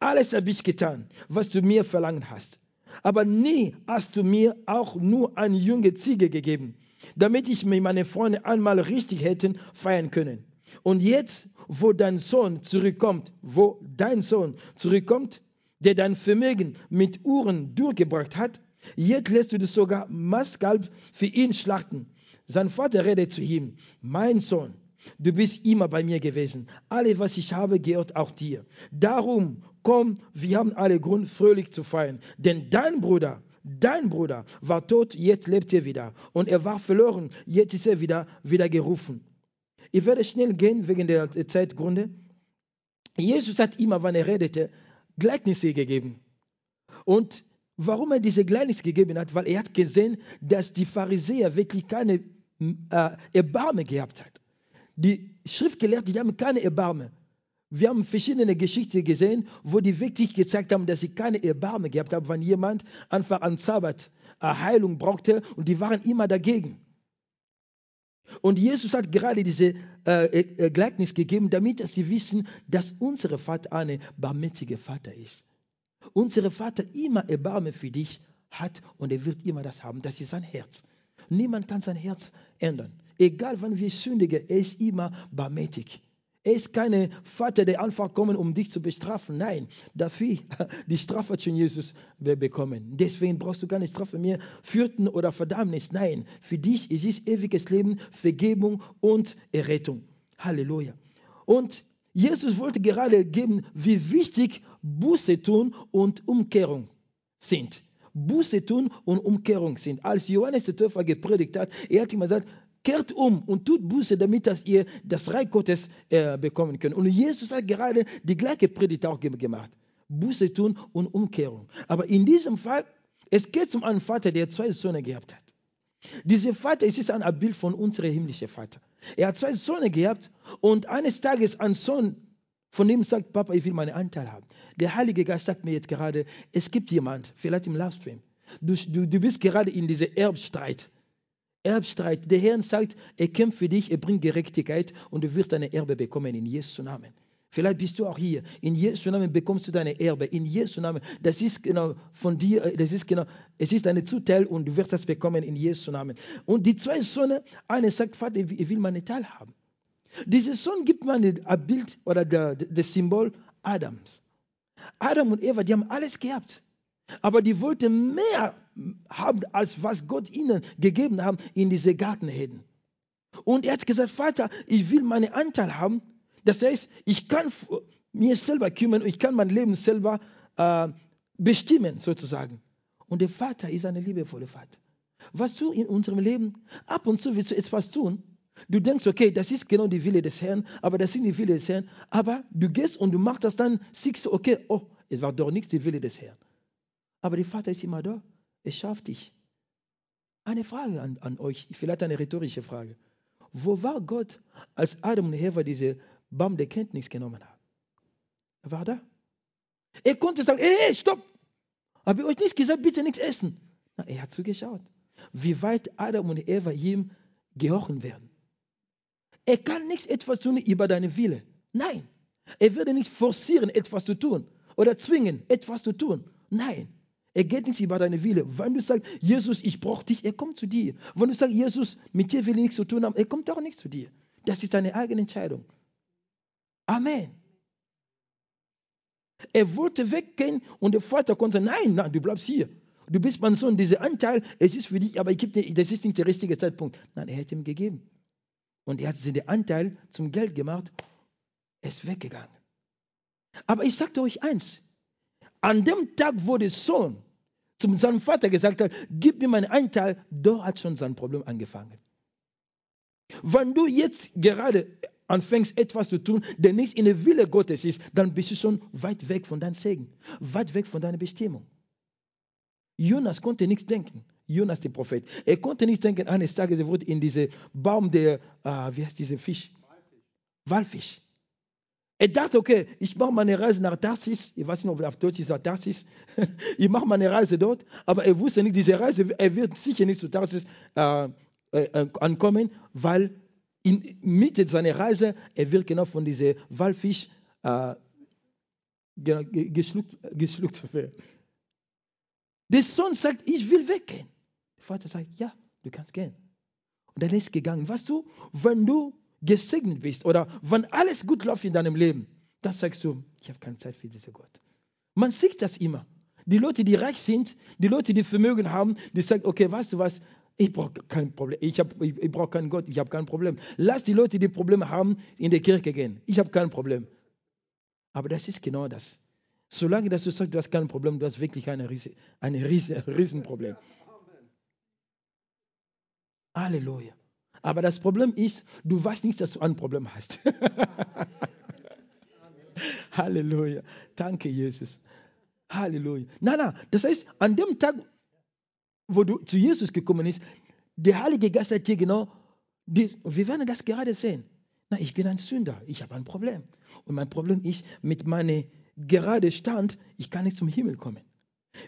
[SPEAKER 1] Alles habe ich getan, was du mir verlangt hast aber nie hast du mir auch nur eine junge Ziege gegeben, damit ich mit meinen Freunden einmal richtig hätten feiern können. Und jetzt, wo dein Sohn zurückkommt, wo dein Sohn zurückkommt, der dein Vermögen mit Uhren durchgebracht hat, jetzt lässt du sogar Mastkalb für ihn schlachten. Sein Vater redet zu ihm, mein Sohn, du bist immer bei mir gewesen. Alles, was ich habe, gehört auch dir. Darum komm, wir haben alle Grund, fröhlich zu feiern. Denn dein Bruder, dein Bruder war tot, jetzt lebt er wieder. Und er war verloren, jetzt ist er wieder, wieder gerufen. Ich werde schnell gehen wegen der Zeitgründe. Jesus hat immer, wenn er redete, Gleichnisse gegeben. Und warum er diese Gleichnisse gegeben hat, weil er hat gesehen, dass die Pharisäer wirklich keine äh, Erbarme gehabt hat. Die Schriftgelehrten, die haben keine Erbarme. Wir haben verschiedene Geschichten gesehen, wo die wirklich gezeigt haben, dass sie keine Erbarme gehabt haben, wenn jemand einfach an Sabbat Heilung brauchte und die waren immer dagegen. Und Jesus hat gerade diese äh, äh, Gleichnis gegeben, damit sie wissen, dass unser Vater ein barmherziger Vater ist. Unser Vater immer Erbarme für dich hat und er wird immer das haben. Das ist sein Herz. Niemand kann sein Herz ändern. Egal wann wir sündigen, er ist immer barmherzig. Er ist kein Vater, der einfach kommt, um dich zu bestrafen. Nein, dafür, die Strafe schon Jesus bekommen. Deswegen brauchst du keine Strafe mehr, Fürten oder Verdammnis. Nein, für dich ist es ewiges Leben, Vergebung und Errettung. Halleluja. Und Jesus wollte gerade geben, wie wichtig Buße tun und Umkehrung sind. Buße tun und Umkehrung sind. Als Johannes der Täufer gepredigt hat, er hat immer gesagt, kehrt um und tut Buße, damit dass ihr das Reich Gottes äh, bekommen könnt. Und Jesus hat gerade die gleiche Predigt auch gemacht. Buße tun und Umkehrung. Aber in diesem Fall Es geht um einen Vater, der zwei Söhne gehabt hat. Dieser Vater es ist ein Abbild von unserem himmlischen Vater. Er hat zwei Söhne gehabt und eines Tages ein Sohn von dem sagt, Papa, ich will meinen Anteil haben. Der Heilige Geist sagt mir jetzt gerade, es gibt jemand, vielleicht im Livestream, du, du, du bist gerade in diesem Erbstreit. Erbstreit. Der Herr sagt, er kämpft für dich, er bringt Gerechtigkeit und du wirst deine Erbe bekommen in Jesu Namen. Vielleicht bist du auch hier. In Jesu Namen bekommst du deine Erbe. In Jesu Namen. Das ist genau von dir, äh, das ist genau, es ist deine Zuteil und du wirst das bekommen in Jesu Namen. Und die zwei Söhne, einer sagt, Vater, ich will meine Teil haben. Dieser Sohn gibt mir ein Bild oder das Symbol Adams. Adam und Eva, die haben alles gehabt. Aber die wollten mehr haben, als was Gott ihnen gegeben hat in diese Gartenheden. Und er hat gesagt, Vater, ich will meinen Anteil haben. Das heißt, ich kann mir selber kümmern und ich kann mein Leben selber äh, bestimmen, sozusagen. Und der Vater ist ein liebevoller Vater. Was du in unserem Leben, ab und zu willst du etwas tun, Du denkst, okay, das ist genau die Wille des Herrn, aber das sind die Wille des Herrn. Aber du gehst und du machst das dann, siehst du, okay, oh, es war doch nicht die Wille des Herrn. Aber der Vater ist immer da. Er schafft dich. Eine Frage an, an euch, vielleicht eine rhetorische Frage. Wo war Gott, als Adam und Eva diese Baum der Kenntnis genommen haben? Er war da. Er konnte sagen, hey, stopp! Habe ich euch nicht gesagt, bitte nichts essen? Na, er hat zugeschaut, wie weit Adam und Eva ihm gehorchen werden. Er kann nichts etwas tun über deine Wille. Nein. Er würde nicht forcieren, etwas zu tun oder zwingen, etwas zu tun. Nein. Er geht nicht über deine Wille. Wenn du sagst, Jesus, ich brauche dich, er kommt zu dir. Wenn du sagst, Jesus, mit dir will ich nichts zu tun haben, er kommt auch nicht zu dir. Das ist deine eigene Entscheidung. Amen. Er wollte weggehen und der Vater konnte sagen, nein, nein, du bleibst hier. Du bist mein Sohn, dieser Anteil, es ist für dich, aber ich dir, das ist nicht der richtige Zeitpunkt. Nein, er hätte ihm gegeben. Und er hat den Anteil zum Geld gemacht, ist weggegangen. Aber ich sagte euch eins, an dem Tag, wo der Sohn zum seinem Vater gesagt hat, gib mir meinen Anteil, da hat schon sein Problem angefangen. Wenn du jetzt gerade anfängst, etwas zu tun, der nicht in der Wille Gottes ist, dann bist du schon weit weg von deinem Segen, weit weg von deiner Bestimmung. Jonas konnte nichts denken. Jonas, der Prophet. Er konnte nicht denken, eines Tages er wurde in diesen Baum der, äh, wie heißt dieser Fisch? Walfisch. Walfisch. Er dachte, okay, ich mache meine Reise nach Tarsis. Ich weiß nicht, ob er auf Deutsch ist, Tarsis. ich mache meine Reise dort. Aber er wusste nicht, diese Reise, er wird sicher nicht zu Tarsis äh, äh, ankommen, weil in Mitte seiner Reise, er wird genau von diesem Walfisch äh, geschluckt, geschluckt werden. Der Sohn sagt, ich will weggehen. Der Vater sagt, ja, du kannst gehen. Und dann ist gegangen. Weißt du, wenn du gesegnet bist oder wenn alles gut läuft in deinem Leben, dann sagst du, ich habe keine Zeit für diesen Gott. Man sieht das immer. Die Leute, die reich sind, die Leute, die Vermögen haben, die sagen, okay, weißt du was, ich brauche kein Problem. Ich, ich, ich brauche keinen Gott, ich habe kein Problem. Lass die Leute, die Probleme haben, in die Kirche gehen. Ich habe kein Problem. Aber das ist genau das. Solange dass du sagst, du hast kein Problem, du hast wirklich ein Riese, ein Riese, Riesenproblem. Halleluja. Aber das Problem ist, du weißt nicht, dass du ein Problem hast. Halleluja. Danke, Jesus. Halleluja. Nein, nein. Das heißt, an dem Tag, wo du zu Jesus gekommen bist, der Heilige Geist hat dir genau, die, wir werden das gerade sehen. Na, ich bin ein Sünder, ich habe ein Problem. Und mein Problem ist, mit meiner gerade stand, ich kann nicht zum Himmel kommen.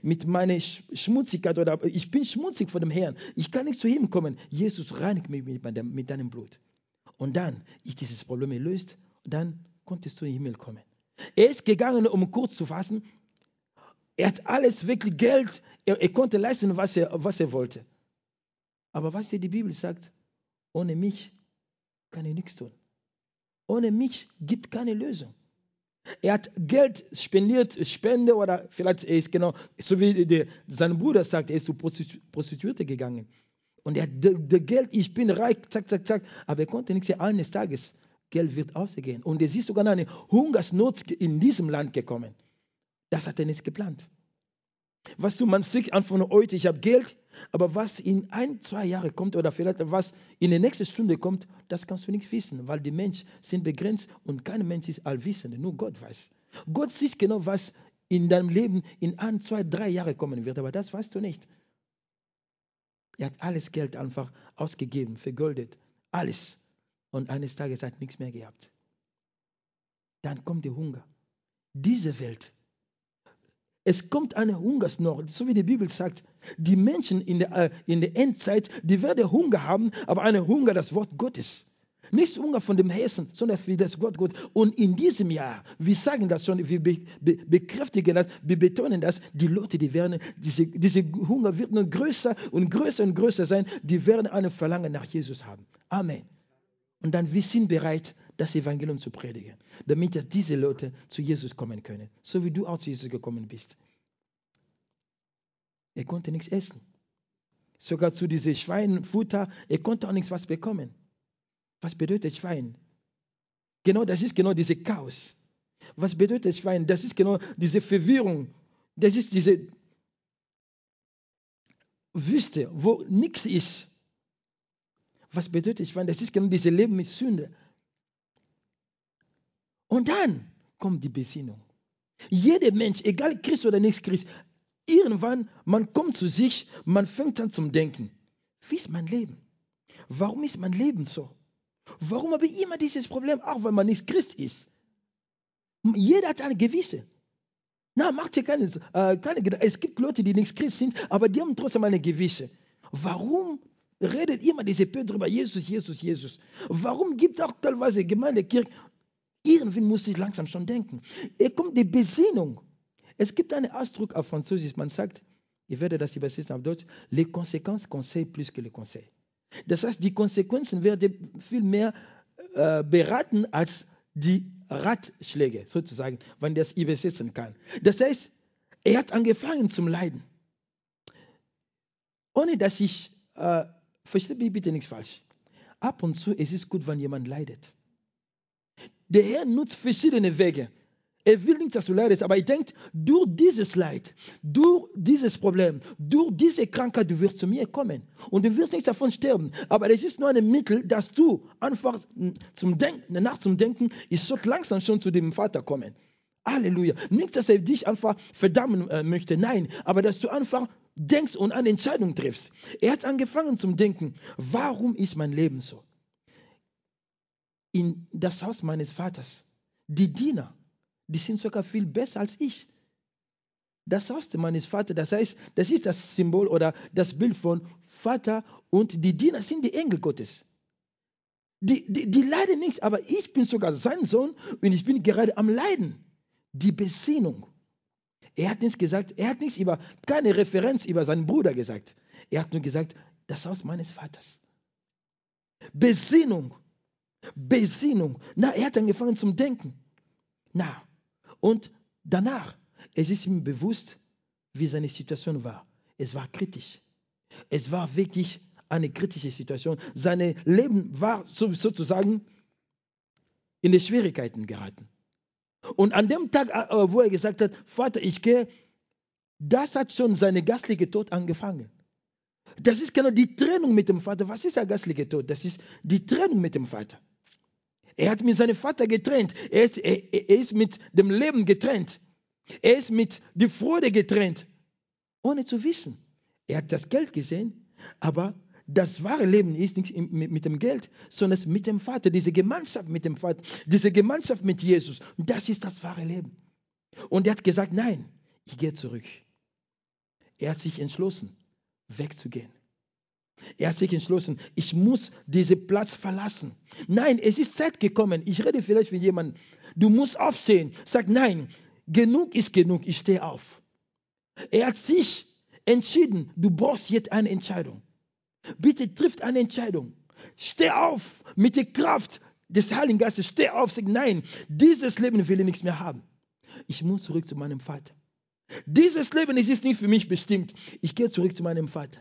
[SPEAKER 1] Mit meiner Schmutzigkeit oder ich bin schmutzig vor dem Herrn. Ich kann nicht zu ihm kommen. Jesus reinigt mich mit, deinem, mit deinem Blut. Und dann ist dieses Problem gelöst und dann konntest du in den Himmel kommen. Er ist gegangen, um kurz zu fassen. Er hat alles wirklich Geld. Er, er konnte leisten, was er, was er wollte. Aber was dir die Bibel sagt, ohne mich kann er nichts tun. Ohne mich gibt keine Lösung. Er hat Geld spendiert, Spende oder vielleicht er ist genau, so wie der, sein Bruder sagt, er ist zu Prostituierte gegangen. Und er hat das Geld, ich bin reich, zack, zack, zack. Aber er konnte nichts sehen. Eines Tages, Geld wird ausgehen. Und es ist sogar eine Hungersnot in diesem Land gekommen. Das hat er nicht geplant. Was du, man sieht an von heute, ich habe Geld, aber was in ein, zwei Jahren kommt oder vielleicht was in der nächsten Stunde kommt, das kannst du nicht wissen, weil die Menschen sind begrenzt und kein Mensch ist allwissend, nur Gott weiß. Gott sieht genau, was in deinem Leben in ein, zwei, drei Jahre kommen wird, aber das weißt du nicht. Er hat alles Geld einfach ausgegeben, vergoldet, alles. Und eines Tages hat nichts mehr gehabt. Dann kommt der Hunger. Diese Welt. Es kommt eine Hungersnot, so wie die Bibel sagt. Die Menschen in der, äh, in der Endzeit, die werden Hunger haben, aber eine Hunger das Wort Gottes. Nicht Hunger von dem Hessen, sondern für das Gott Gott. Und in diesem Jahr, wir sagen das schon, wir be, be, bekräftigen das, wir betonen das, die Leute, die werden, diese, diese Hunger wird nur größer und größer und größer sein, die werden einen Verlangen nach Jesus haben. Amen. Und dann, wir sind bereit, das Evangelium zu predigen, damit diese Leute zu Jesus kommen können, so wie du auch zu Jesus gekommen bist. Er konnte nichts essen. Sogar zu diesem Schweinfutter, er konnte auch nichts was bekommen. Was bedeutet Schwein? Genau, das ist genau diese Chaos. Was bedeutet Schwein? Das ist genau diese Verwirrung. Das ist diese Wüste, wo nichts ist. Was bedeutet Schwein? Das ist genau dieses Leben mit Sünde. Und dann kommt die Besinnung. Jeder Mensch, egal Christ oder nicht Christ, irgendwann, man kommt zu sich, man fängt an zum Denken. Wie ist mein Leben? Warum ist mein Leben so? Warum habe ich immer dieses Problem, auch wenn man nicht Christ ist? Jeder hat eine gewisse. Na, macht dir keine, äh, keine Gedanken. Es gibt Leute, die nicht Christ sind, aber die haben trotzdem eine gewisse. Warum redet immer diese Pö drüber, Jesus, Jesus, Jesus? Warum gibt auch teilweise Gemeindekirche, irgendwie muss ich langsam schon denken. Es kommt die Besinnung. Es gibt einen Ausdruck auf Französisch, man sagt, ich werde das übersetzen auf Deutsch, les conséquences conseillent plus que les conseils. Das heißt, die Konsequenzen werden viel mehr äh, beraten als die Ratschläge, sozusagen, wenn das übersetzen kann. Das heißt, er hat angefangen zum Leiden. Ohne dass ich, äh, verstehe mich bitte nichts falsch. Ab und zu ist es gut, wenn jemand leidet. Der Herr nutzt verschiedene Wege. Er will nicht, dass du leidest, aber er denkt, durch dieses Leid, durch dieses Problem, durch diese Krankheit, du wirst zu mir kommen. Und du wirst nicht davon sterben. Aber es ist nur ein Mittel, dass du einfach zum Denken, nach zum Denken, ich soll langsam schon zu dem Vater kommen. Halleluja. Nicht, dass er dich einfach verdammen möchte, nein, aber dass du einfach denkst und eine Entscheidung triffst. Er hat angefangen zum Denken, warum ist mein Leben so? In das Haus meines Vaters, die Diener, die sind sogar viel besser als ich. Das Haus meines Vaters, das heißt, das ist das Symbol oder das Bild von Vater und die Diener sind die Engel Gottes. Die, die, die leiden nichts, aber ich bin sogar sein Sohn und ich bin gerade am Leiden. Die Besinnung. Er hat nichts gesagt, er hat nichts über, keine Referenz über seinen Bruder gesagt. Er hat nur gesagt, das Haus meines Vaters. Besinnung. Besinnung. Na, er hat angefangen zum Denken. Na, und danach, es ist ihm bewusst, wie seine Situation war. Es war kritisch. Es war wirklich eine kritische Situation. Sein Leben war sozusagen in die Schwierigkeiten geraten. Und an dem Tag, äh, wo er gesagt hat, Vater, ich gehe, das hat schon seine gastliche Tod angefangen. Das ist genau die Trennung mit dem Vater. Was ist der gastliche Tod? Das ist die Trennung mit dem Vater. Er hat mit seinem Vater getrennt. Er ist, er, er ist mit dem Leben getrennt. Er ist mit der Freude getrennt. Ohne zu wissen. Er hat das Geld gesehen, aber das wahre Leben ist nicht mit dem Geld, sondern mit dem Vater. Diese Gemeinschaft mit dem Vater, diese Gemeinschaft mit Jesus. Das ist das wahre Leben. Und er hat gesagt, nein, ich gehe zurück. Er hat sich entschlossen, wegzugehen. Er hat sich entschlossen, ich muss diesen Platz verlassen. Nein, es ist Zeit gekommen. Ich rede vielleicht mit jemandem. Du musst aufstehen. Sag nein, genug ist genug. Ich stehe auf. Er hat sich entschieden. Du brauchst jetzt eine Entscheidung. Bitte trifft eine Entscheidung. Steh auf mit der Kraft des Heiligen Geistes. Steh auf. Sag nein, dieses Leben will ich nichts mehr haben. Ich muss zurück zu meinem Vater. Dieses Leben ist nicht für mich bestimmt. Ich gehe zurück zu meinem Vater.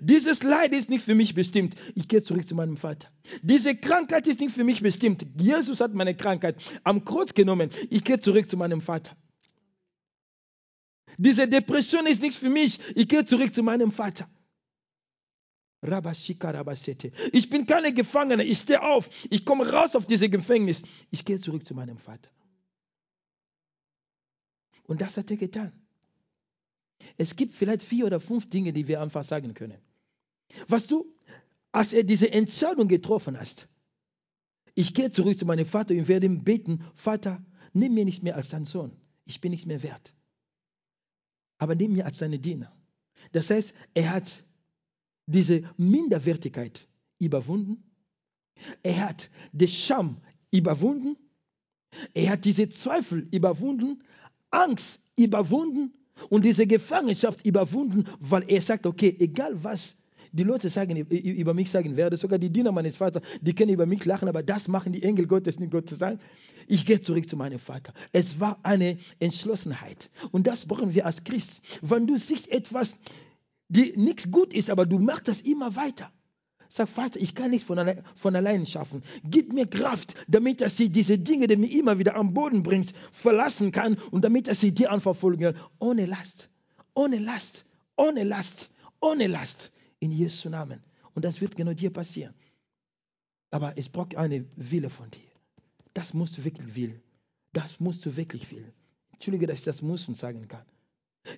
[SPEAKER 1] Dieses Leid ist nicht für mich bestimmt. Ich gehe zurück zu meinem Vater. Diese Krankheit ist nicht für mich bestimmt. Jesus hat meine Krankheit am Kreuz genommen. Ich gehe zurück zu meinem Vater. Diese Depression ist nichts für mich. Ich gehe zurück zu meinem Vater. Ich bin keine Gefangene. Ich stehe auf. Ich komme raus auf dieses Gefängnis. Ich gehe zurück zu meinem Vater. Und das hat er getan. Es gibt vielleicht vier oder fünf Dinge, die wir einfach sagen können. Was du, als er diese Entscheidung getroffen hast, ich gehe zurück zu meinem Vater und werde ihm beten, Vater, nimm mir nicht mehr als dein Sohn. Ich bin nicht mehr wert. Aber nimm mir als seine Diener. Das heißt, er hat diese Minderwertigkeit überwunden. Er hat die Scham überwunden. Er hat diese Zweifel überwunden, Angst überwunden und diese Gefangenschaft überwunden, weil er sagt, okay, egal was die Leute sagen, über mich sagen werde, sogar die Diener meines Vaters, die können über mich lachen, aber das machen die Engel Gottes nicht Gott zu sagen. Ich gehe zurück zu meinem Vater. Es war eine Entschlossenheit. Und das brauchen wir als Christ. Wenn du siehst etwas, die nichts gut ist, aber du machst das immer weiter. Sag, Vater, ich kann nichts von, allein, von allein schaffen. Gib mir Kraft, damit dass ich diese Dinge, die mir immer wieder am Boden bringt, verlassen kann und damit dass ich dir anverfolgen kann. Ohne Last, ohne Last, ohne Last, ohne Last. In Jesu Namen. Und das wird genau dir passieren. Aber es braucht eine Wille von dir. Das musst du wirklich will. Das musst du wirklich will. Entschuldige, dass ich das muss und sagen kann.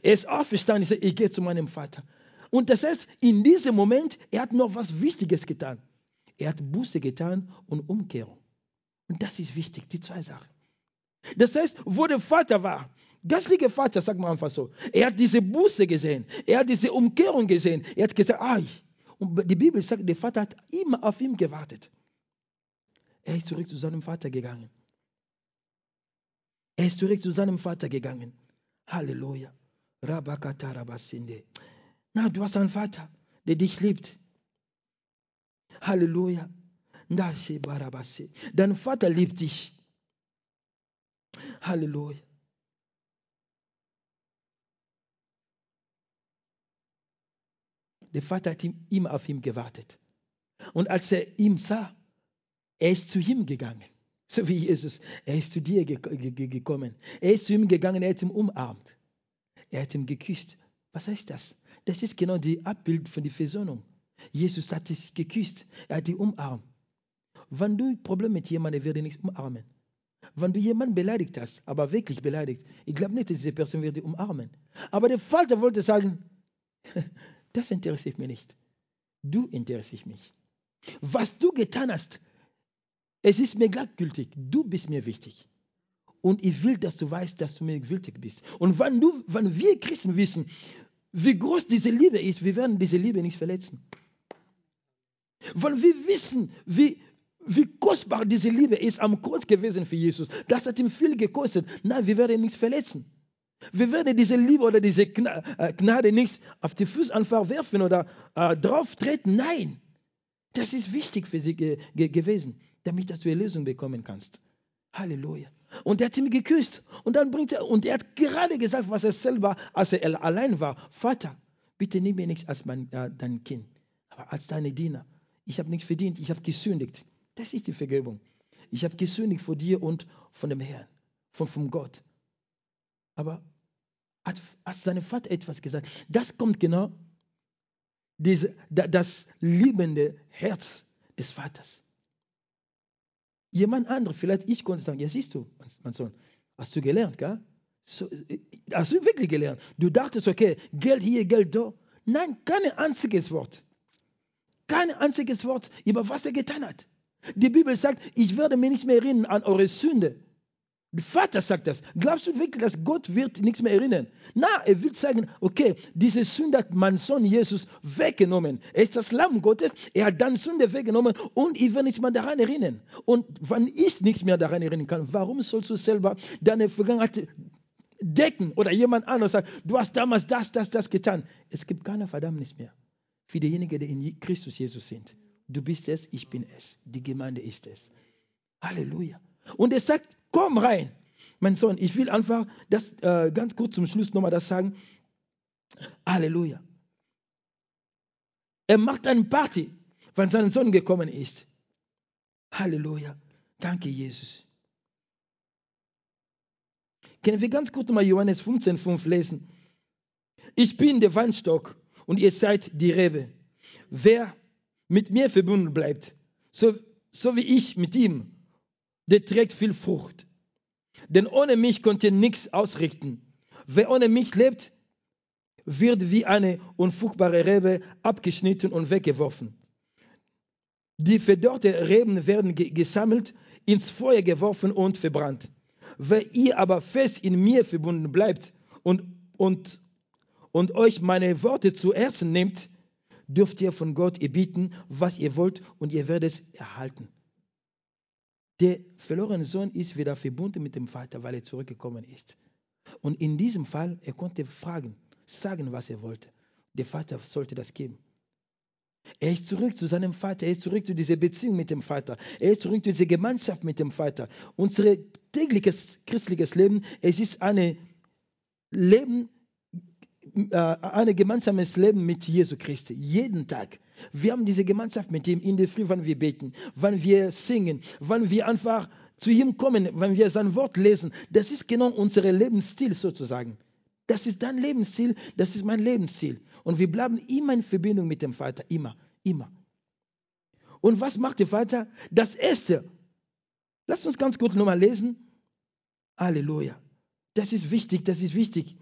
[SPEAKER 1] Er ist aufgestanden, ich sage, ich gehe zu meinem Vater. Und das heißt, in diesem Moment, er hat noch was Wichtiges getan. Er hat Buße getan und Umkehrung. Und das ist wichtig, die zwei Sachen. Das heißt, wo der Vater war, geistlicher Vater, sagt man einfach so, er hat diese Buße gesehen, er hat diese Umkehrung gesehen, er hat gesagt, ah, und die Bibel sagt, der Vater hat immer auf ihn gewartet. Er ist zurück zu seinem Vater gegangen. Er ist zurück zu seinem Vater gegangen. Halleluja. Rabakata Rabasinde. Na, du hast einen Vater, der dich liebt. Halleluja. Dein Vater liebt dich. Halleluja. Der Vater hat immer auf ihn gewartet. Und als er ihn sah, er ist zu ihm gegangen. So wie Jesus. Er ist zu dir gekommen. Er ist zu ihm gegangen, er hat ihn umarmt. Er hat ihn geküsst. Was heißt das? Das ist genau die Abbild von der Versöhnung. Jesus hat dich geküsst. Er hat dich umarmt. Wenn du Probleme mit jemandem, wird er nicht umarmen. Wenn du jemanden beleidigt hast, aber wirklich beleidigt, ich glaube nicht, dass diese Person wird dich umarmen. Aber der Vater wollte sagen, das interessiert mich nicht. Du interessierst mich. Was du getan hast, es ist mir gleichgültig. Du bist mir wichtig. Und ich will, dass du weißt, dass du mir wichtig bist. Und wenn, du, wenn wir Christen wissen, wie groß diese Liebe ist, wir werden diese Liebe nicht verletzen. Wenn wir wissen, wie, wie kostbar diese Liebe ist am Kreuz gewesen für Jesus, das hat ihm viel gekostet. Nein, wir werden nichts verletzen. Wir werden diese Liebe oder diese äh, Gnade nicht auf die Füße einfach werfen oder äh, drauf treten. Nein, das ist wichtig für sie ge ge gewesen, damit dass du eine Lösung bekommen kannst. Halleluja. Und er hat ihn geküsst. Und dann bringt er, und er hat gerade gesagt, was er selber, als er allein war. Vater, bitte nimm mir nichts als mein, äh, dein Kind, aber als deine Diener. Ich habe nichts verdient, ich habe gesündigt. Das ist die Vergebung. Ich habe gesündigt vor dir und von dem Herrn, von, von Gott. Aber hat, hat sein Vater etwas gesagt? Das kommt genau, diese, das liebende Herz des Vaters. Jemand anderes, vielleicht ich konnte sagen, ja siehst du, mein Sohn, hast du gelernt, gell? So, äh, hast du wirklich gelernt? Du dachtest, okay, Geld hier, Geld da. Nein, kein einziges Wort. Kein einziges Wort über was er getan hat. Die Bibel sagt, ich werde mich nicht mehr erinnern an eure Sünde. Der Vater sagt das. Glaubst du wirklich, dass Gott wird nichts mehr erinnern? Na, er will sagen, okay, diese Sünde hat mein Sohn Jesus weggenommen. Er ist das Lamm Gottes. Er hat dann Sünde weggenommen und ich will nichts mehr daran erinnern. Und wenn ich nichts mehr daran erinnern kann, warum sollst du selber deine Vergangenheit decken oder jemand anderes sagt, du hast damals das, das, das getan? Es gibt keine Verdammnis mehr für diejenigen, die in Christus Jesus sind. Du bist es, ich bin es. Die Gemeinde ist es. Halleluja. Und er sagt, komm rein. Mein Sohn, ich will einfach das äh, ganz kurz zum Schluss nochmal das sagen. Halleluja. Er macht eine Party, wenn sein Sohn gekommen ist. Halleluja. Danke, Jesus. Können wir ganz kurz mal Johannes 15,5 lesen? Ich bin der Weinstock und ihr seid die Rebe. Wer mit mir verbunden bleibt, so, so wie ich mit ihm, der trägt viel Frucht. Denn ohne mich könnt ihr nichts ausrichten. Wer ohne mich lebt, wird wie eine unfruchtbare Rebe abgeschnitten und weggeworfen. Die verdorrte Reben werden gesammelt, ins Feuer geworfen und verbrannt. Wer ihr aber fest in mir verbunden bleibt und, und, und euch meine Worte zu Herzen nehmt, dürft ihr von Gott erbitten, was ihr wollt, und ihr werdet es erhalten. Der verlorene Sohn ist wieder verbunden mit dem Vater, weil er zurückgekommen ist. Und in diesem Fall, er konnte fragen, sagen, was er wollte. Der Vater sollte das geben. Er ist zurück zu seinem Vater, er ist zurück zu dieser Beziehung mit dem Vater, er ist zurück zu dieser Gemeinschaft mit dem Vater. Unser tägliches christliches Leben, es ist ein Leben, äh, ein gemeinsames Leben mit Jesu Christi, jeden Tag. Wir haben diese Gemeinschaft mit ihm in der Früh, wann wir beten, wann wir singen, wann wir einfach zu ihm kommen, wenn wir sein Wort lesen. Das ist genau unser Lebensstil sozusagen. Das ist dein Lebensziel, das ist mein Lebensziel. Und wir bleiben immer in Verbindung mit dem Vater, immer, immer. Und was macht der Vater? Das Erste. Lasst uns ganz kurz nochmal lesen. Halleluja. Das ist wichtig, das ist wichtig.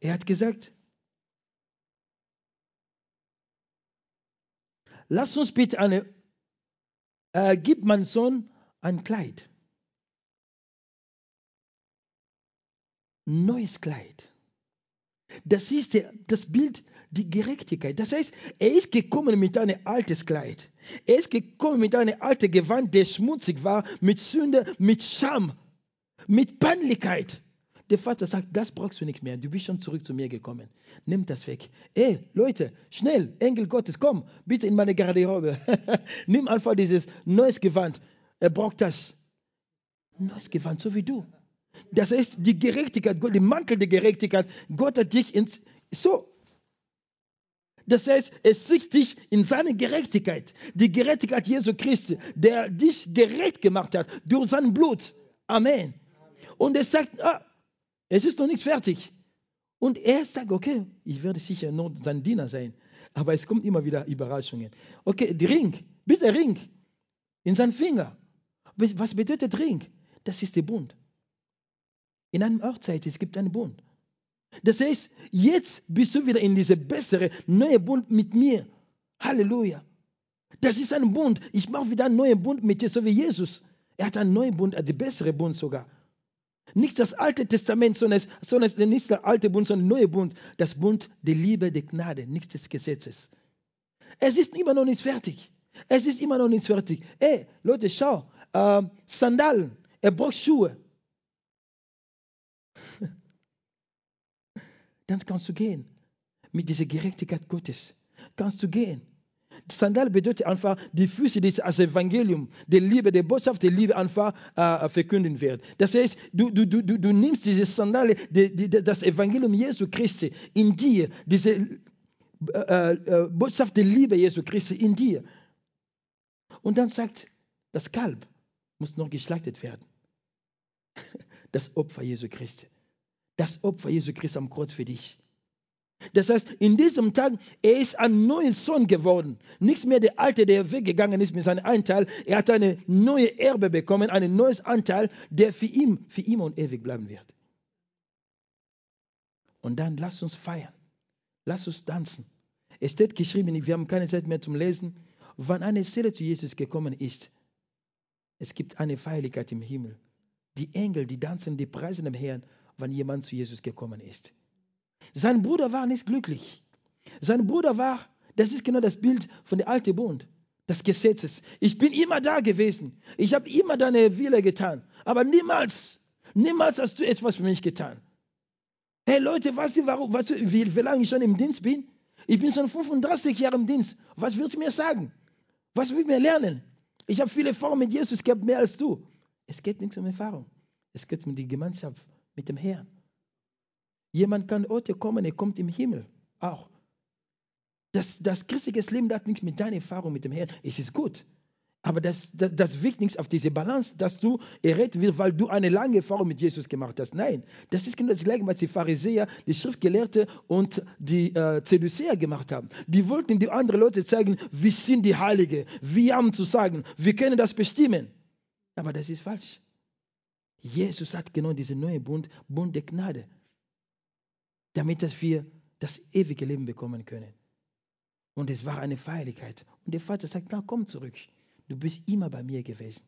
[SPEAKER 1] Er hat gesagt, lass uns bitte eine, äh, gib mein Sohn ein Kleid. Neues Kleid. Das ist der, das Bild die Gerechtigkeit. Das heißt, er ist gekommen mit einem altes Kleid. Er ist gekommen mit einem alten Gewand, der schmutzig war, mit Sünde, mit Scham, mit Peinlichkeit. Der Vater sagt, das brauchst du nicht mehr. Du bist schon zurück zu mir gekommen. Nimm das weg. Ey, Leute, schnell, Engel Gottes, komm, bitte in meine Garderobe. Nimm einfach dieses neues Gewand. Er braucht das. Neues Gewand, so wie du. Das heißt, die Gerechtigkeit, die Mantel der Gerechtigkeit, Gott hat dich ins, so. Das heißt, es sieht dich in seine Gerechtigkeit. Die Gerechtigkeit Jesu Christi, der dich gerecht gemacht hat durch sein Blut. Amen. Und er sagt, ah, es ist noch nicht fertig. Und er sagt, okay, ich werde sicher nur sein Diener sein. Aber es kommt immer wieder Überraschungen. Okay, der Ring, bitte Ring in seinen Finger. Was bedeutet Ring? Das ist der Bund. In einem Hochzeit, es gibt einen Bund. Das heißt, jetzt bist du wieder in diese bessere, neue Bund mit mir. Halleluja. Das ist ein Bund. Ich mache wieder einen neuen Bund mit dir, so wie Jesus. Er hat einen neuen Bund, einen besseren Bund sogar. Nicht das Alte Testament, sondern, sondern nicht der alte Bund, sondern der neue Bund. Das Bund der Liebe, der Gnade, nicht des Gesetzes. Es ist immer noch nicht fertig. Es ist immer noch nicht fertig. Ey, Leute, schau. Äh, Sandalen, er braucht Schuhe. Dann kannst du gehen. Mit dieser Gerechtigkeit Gottes. Kannst du gehen. Sandal bedeutet einfach die Füße, die als Evangelium, der Liebe, der Botschaft der Liebe einfach äh, verkünden wird. Das heißt, du, du, du, du nimmst diese Sandale, die, die, das Evangelium Jesu Christi in dir, diese äh, äh, Botschaft der Liebe Jesu Christi in dir. Und dann sagt, das Kalb muss noch geschlachtet werden. Das Opfer Jesu Christi. Das Opfer Jesu Christi am Kreuz für dich. Das heißt, in diesem Tag, er ist ein neuer Sohn geworden. Nichts mehr der Alte, der weggegangen ist mit seinem Anteil. Er hat eine neue Erbe bekommen, ein neues Anteil, der für ihn, für immer und ewig bleiben wird. Und dann lass uns feiern. Lass uns tanzen. Es steht geschrieben, wir haben keine Zeit mehr zum Lesen. Wann eine Seele zu Jesus gekommen ist, es gibt eine Feierlichkeit im Himmel. Die Engel, die tanzen, die preisen dem Herrn, wann jemand zu Jesus gekommen ist. Sein Bruder war nicht glücklich. Sein Bruder war, das ist genau das Bild von der alten Bund, des Gesetzes. Ich bin immer da gewesen. Ich habe immer deine Wille getan. Aber niemals, niemals hast du etwas für mich getan. Hey Leute, weißt du, warum, weißt du wie, wie lange ich schon im Dienst bin? Ich bin schon 35 Jahre im Dienst. Was willst du mir sagen? Was willst du mir lernen? Ich habe viele Erfahrungen mit Jesus gehabt, mehr als du. Es geht nicht um Erfahrung. Es geht um die Gemeinschaft mit dem Herrn. Jemand kann heute kommen, er kommt im Himmel auch. Das, das christliche Leben hat nichts mit deiner Erfahrung mit dem Herrn. Es ist gut. Aber das, das, das wirkt nichts auf diese Balance, dass du errettet wirst, weil du eine lange Erfahrung mit Jesus gemacht hast. Nein, das ist genau das gleiche, was die Pharisäer, die Schriftgelehrten und die äh, Zeduzäer gemacht haben. Die wollten die anderen Leute zeigen, wir sind die Heilige, wir haben zu sagen, wir können das bestimmen. Aber das ist falsch. Jesus hat genau diesen neuen Bund, Bund der Gnade, damit dass wir das ewige Leben bekommen können. Und es war eine Feierlichkeit. Und der Vater sagt, na komm zurück. Du bist immer bei mir gewesen.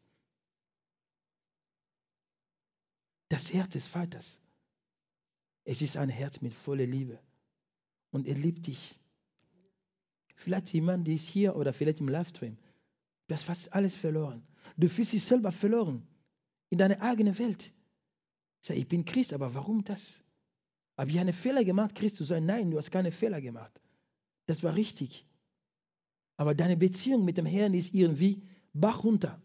[SPEAKER 1] Das Herz des Vaters. Es ist ein Herz mit voller Liebe. Und er liebt dich. Vielleicht jemand, der ist hier oder vielleicht im Livestream. Du hast fast alles verloren. Du fühlst dich selber verloren in deiner eigenen Welt. Ich bin Christ, aber warum das? Habe ich einen Fehler gemacht, Christ zu sein? Nein, du hast keine Fehler gemacht. Das war richtig. Aber deine Beziehung mit dem Herrn ist irgendwie Bach runter.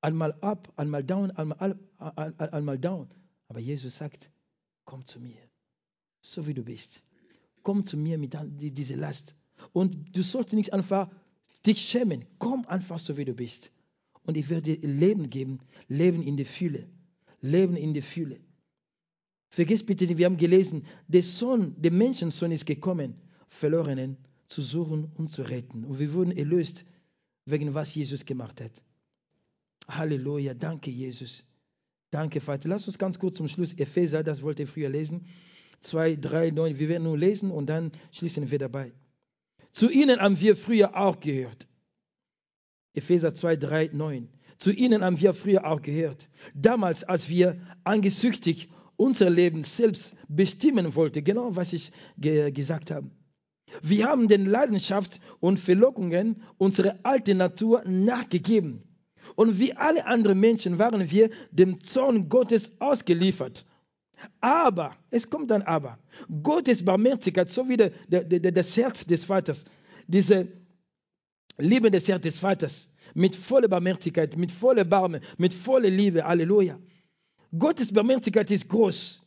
[SPEAKER 1] Einmal up, einmal down, einmal, einmal down. Aber Jesus sagt, komm zu mir, so wie du bist. Komm zu mir mit dieser Last. Und du sollst nicht einfach dich schämen. Komm einfach so, wie du bist. Und ich werde dir Leben geben. Leben in der Fülle. Leben in der Fülle. Vergiss bitte nicht, wir haben gelesen, der Sohn, der Menschensohn ist gekommen, Verlorenen zu suchen und zu retten. Und wir wurden erlöst, wegen was Jesus gemacht hat. Halleluja, danke Jesus. Danke, Vater. Lass uns ganz kurz zum Schluss Epheser, das wollte ich früher lesen. 2, 3, 9. Wir werden nun lesen und dann schließen wir dabei. Zu ihnen haben wir früher auch gehört. Epheser 2, 3, 9. Zu ihnen haben wir früher auch gehört. Damals, als wir angesüchtigt unser Leben selbst bestimmen wollten. Genau, was ich ge gesagt habe. Wir haben den Leidenschaft und Verlockungen unserer alten Natur nachgegeben. Und wie alle anderen Menschen waren wir dem Zorn Gottes ausgeliefert. Aber, es kommt dann aber, Gottes Barmherzigkeit, so wie der, der, der, das Herz des Vaters, diese Liebe des Herz des Vaters, mit voller Barmherzigkeit, mit voller Barme, mit voller Liebe, Halleluja. Gottes Barmherzigkeit ist groß.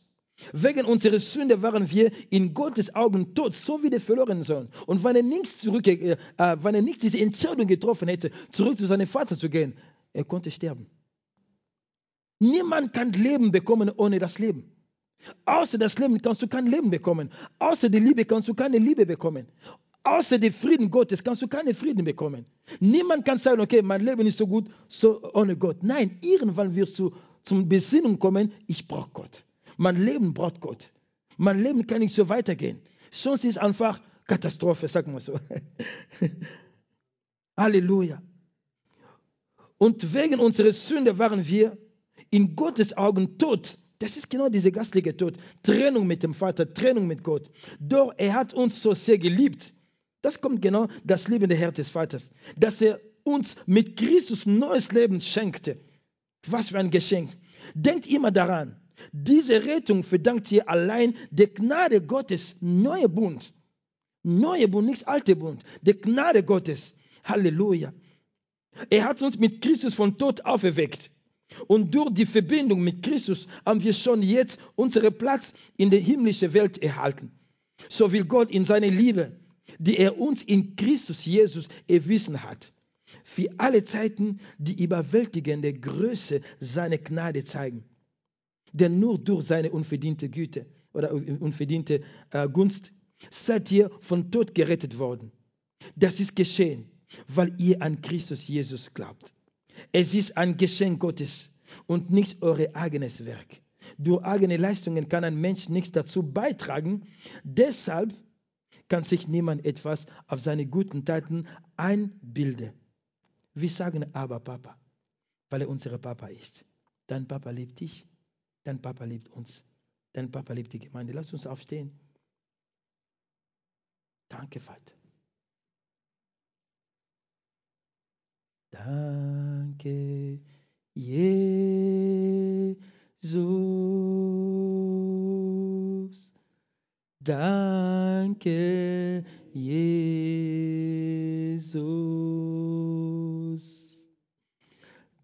[SPEAKER 1] Wegen unserer Sünde waren wir in Gottes Augen tot, so wie der verlorene Sohn. Und wenn er nicht zurück, äh, wenn er nicht diese Entscheidung getroffen hätte, zurück zu seinem Vater zu gehen, er konnte sterben. Niemand kann Leben bekommen ohne das Leben. Außer das Leben kannst du kein Leben bekommen. Außer die Liebe kannst du keine Liebe bekommen. Außer dem Frieden Gottes kannst du keinen Frieden bekommen. Niemand kann sagen, okay, mein Leben ist so gut, so ohne Gott. Nein, irgendwann wirst du zum Besinnung kommen, ich brauche Gott. Mein Leben braucht Gott. Mein Leben kann nicht so weitergehen. Sonst ist einfach Katastrophe, sag mal so. Halleluja. Und wegen unserer Sünde waren wir in Gottes Augen tot. Das ist genau dieser gastliche Tod. Trennung mit dem Vater, Trennung mit Gott. Doch er hat uns so sehr geliebt. Das kommt genau das liebende Herz des Vaters. Dass er uns mit Christus neues Leben schenkte. Was für ein Geschenk. Denkt immer daran, diese Rettung verdankt ihr allein der Gnade Gottes, neue Bund. Neue Bund, nicht alte Bund. Der Gnade Gottes. Halleluja. Er hat uns mit Christus von Tod auferweckt. Und durch die Verbindung mit Christus haben wir schon jetzt unseren Platz in der himmlischen Welt erhalten. So will Gott in seiner Liebe, die er uns in Christus Jesus erwiesen hat, für alle Zeiten die überwältigende Größe seiner Gnade zeigen. Denn nur durch seine unverdiente Güte oder unverdiente äh, Gunst seid ihr von Tod gerettet worden. Das ist geschehen, weil ihr an Christus Jesus glaubt. Es ist ein Geschenk Gottes und nicht euer eigenes Werk. Durch eigene Leistungen kann ein Mensch nichts dazu beitragen. Deshalb kann sich niemand etwas auf seine guten Taten einbilden. Wir sagen aber Papa, weil er unser Papa ist. Dein Papa liebt dich, dein Papa liebt uns, dein Papa liebt die Gemeinde. Lass uns aufstehen. Danke, Vater. Danke, Jesus. Danke, Jesus.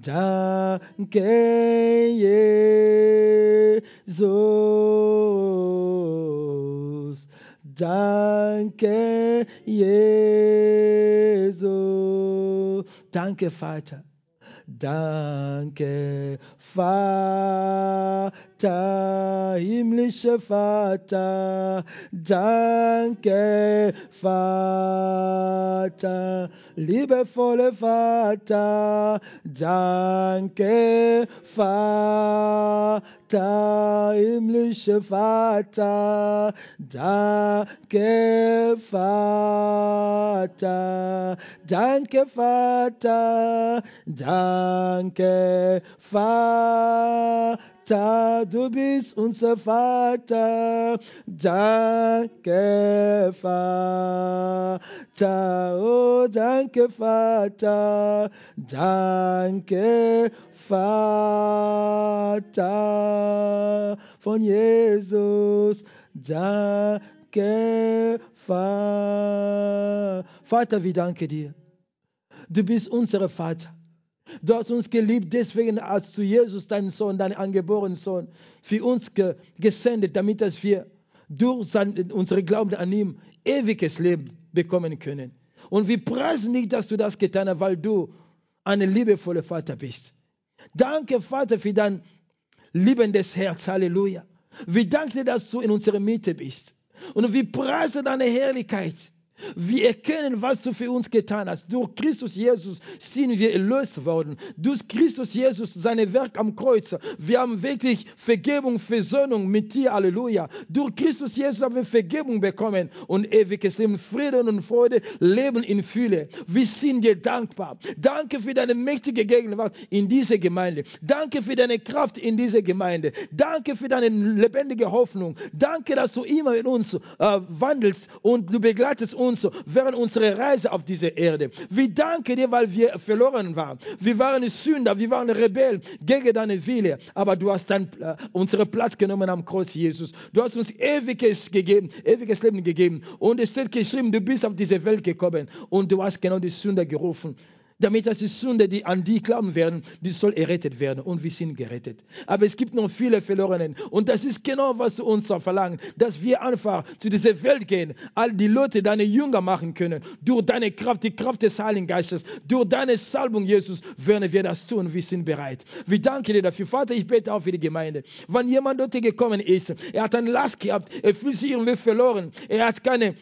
[SPEAKER 1] Danke, Jesus. Danke, Jesus. Danke, Vater. Danke, Vater, himmlischer Vater. Danke, Vater, liebevoller Vater. Danke, Vater, himmlischer Vater. Danke, Vater. Danke, Vater. Danke, Vater, du bist unser Vater. Danke, Vater, oh, danke, Vater. Danke, Vater von Jesus. Danke, Vater. Vater, wir danken dir. Du bist unser Vater. Du hast uns geliebt, deswegen hast du Jesus, deinen Sohn, deinen angeborenen Sohn, für uns ge gesendet, damit dass wir durch unsere Glauben an ihm ewiges Leben bekommen können. Und wir preisen nicht, dass du das getan hast, weil du ein liebevoller Vater bist. Danke, Vater, für dein liebendes Herz. Halleluja. Wir danken dir, dass du in unserer Mitte bist. Und wir preisen deine Herrlichkeit. Wir erkennen, was du für uns getan hast. Durch Christus Jesus sind wir erlöst worden. Durch Christus Jesus, seine Werk am Kreuz. Wir haben wirklich Vergebung, Versöhnung mit dir. Halleluja. Durch Christus Jesus haben wir Vergebung bekommen und ewiges Leben, Frieden und Freude, Leben in Fülle. Wir sind dir dankbar. Danke für deine mächtige Gegenwart in dieser Gemeinde. Danke für deine Kraft in dieser Gemeinde. Danke für deine lebendige Hoffnung. Danke, dass du immer in uns äh, wandelst und du begleitest uns uns während unserer Reise auf dieser Erde. Wir danken dir, weil wir verloren waren. Wir waren Sünder, wir waren Rebellen gegen deine Wille. Aber du hast dann äh, unseren Platz genommen am Kreuz, Jesus. Du hast uns ewiges gegeben, ewiges Leben gegeben. Und es steht geschrieben, du bist auf diese Welt gekommen und du hast genau die Sünder gerufen damit dass die Sünder, die an die glauben werden, die soll errettet werden. Und wir sind gerettet. Aber es gibt noch viele Verlorenen. Und das ist genau, was uns verlangt, dass wir einfach zu dieser Welt gehen, all die Leute deine Jünger machen können. Durch deine Kraft, die Kraft des Heiligen Geistes, durch deine Salbung, Jesus, werden wir das tun. Wir sind bereit. Wir danken dir dafür. Vater, ich bete auch für die Gemeinde. Wenn jemand dort gekommen ist, er hat eine Last gehabt, er fühlt sich irgendwie verloren, er hat keine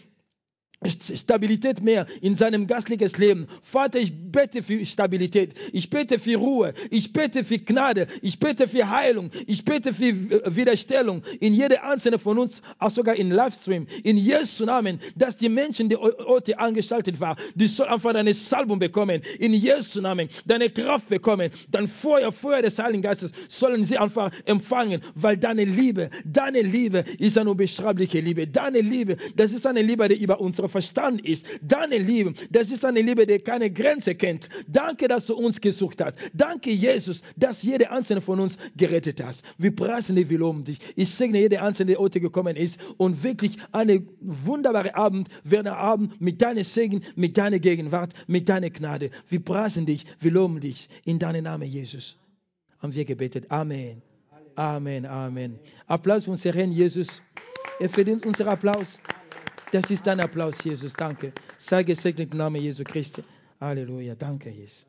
[SPEAKER 1] Stabilität mehr in seinem geistlichen Leben. Vater, ich bete für Stabilität. Ich bete für Ruhe. Ich bete für Gnade. Ich bete für Heilung. Ich bete für Wiederstellung in jeder einzelne von uns, auch sogar in Livestream. In Jesu Namen, dass die Menschen, die heute angestaltet waren, die sollen einfach deine Salbung bekommen. In Jesu Namen, deine Kraft bekommen. Dein Feuer, Feuer des Heiligen Geistes sollen sie einfach empfangen, weil deine Liebe, deine Liebe ist eine unbeschreibliche Liebe. Deine Liebe, das ist eine Liebe, die über unsere Verstand ist. Deine Liebe, das ist eine Liebe, die keine Grenze kennt. Danke, dass du uns gesucht hast. Danke, Jesus, dass jeder einzelne von uns gerettet hast. Wir preisen dich, wir loben dich. Ich segne jeder einzelne, der heute gekommen ist und wirklich eine wunderbare Abend werden Abend mit deinem Segen, mit deiner Gegenwart, mit deiner Gnade. Wir preisen dich, wir loben dich. In deinem Namen, Jesus, haben wir gebetet. Amen. Amen, Amen. Applaus für unseren Herrn Jesus. Er verdient unseren Applaus. Das ist dein Applaus, Jesus. Danke. Sei gesegnet im Namen Jesu Christi. Halleluja. Danke, Jesus.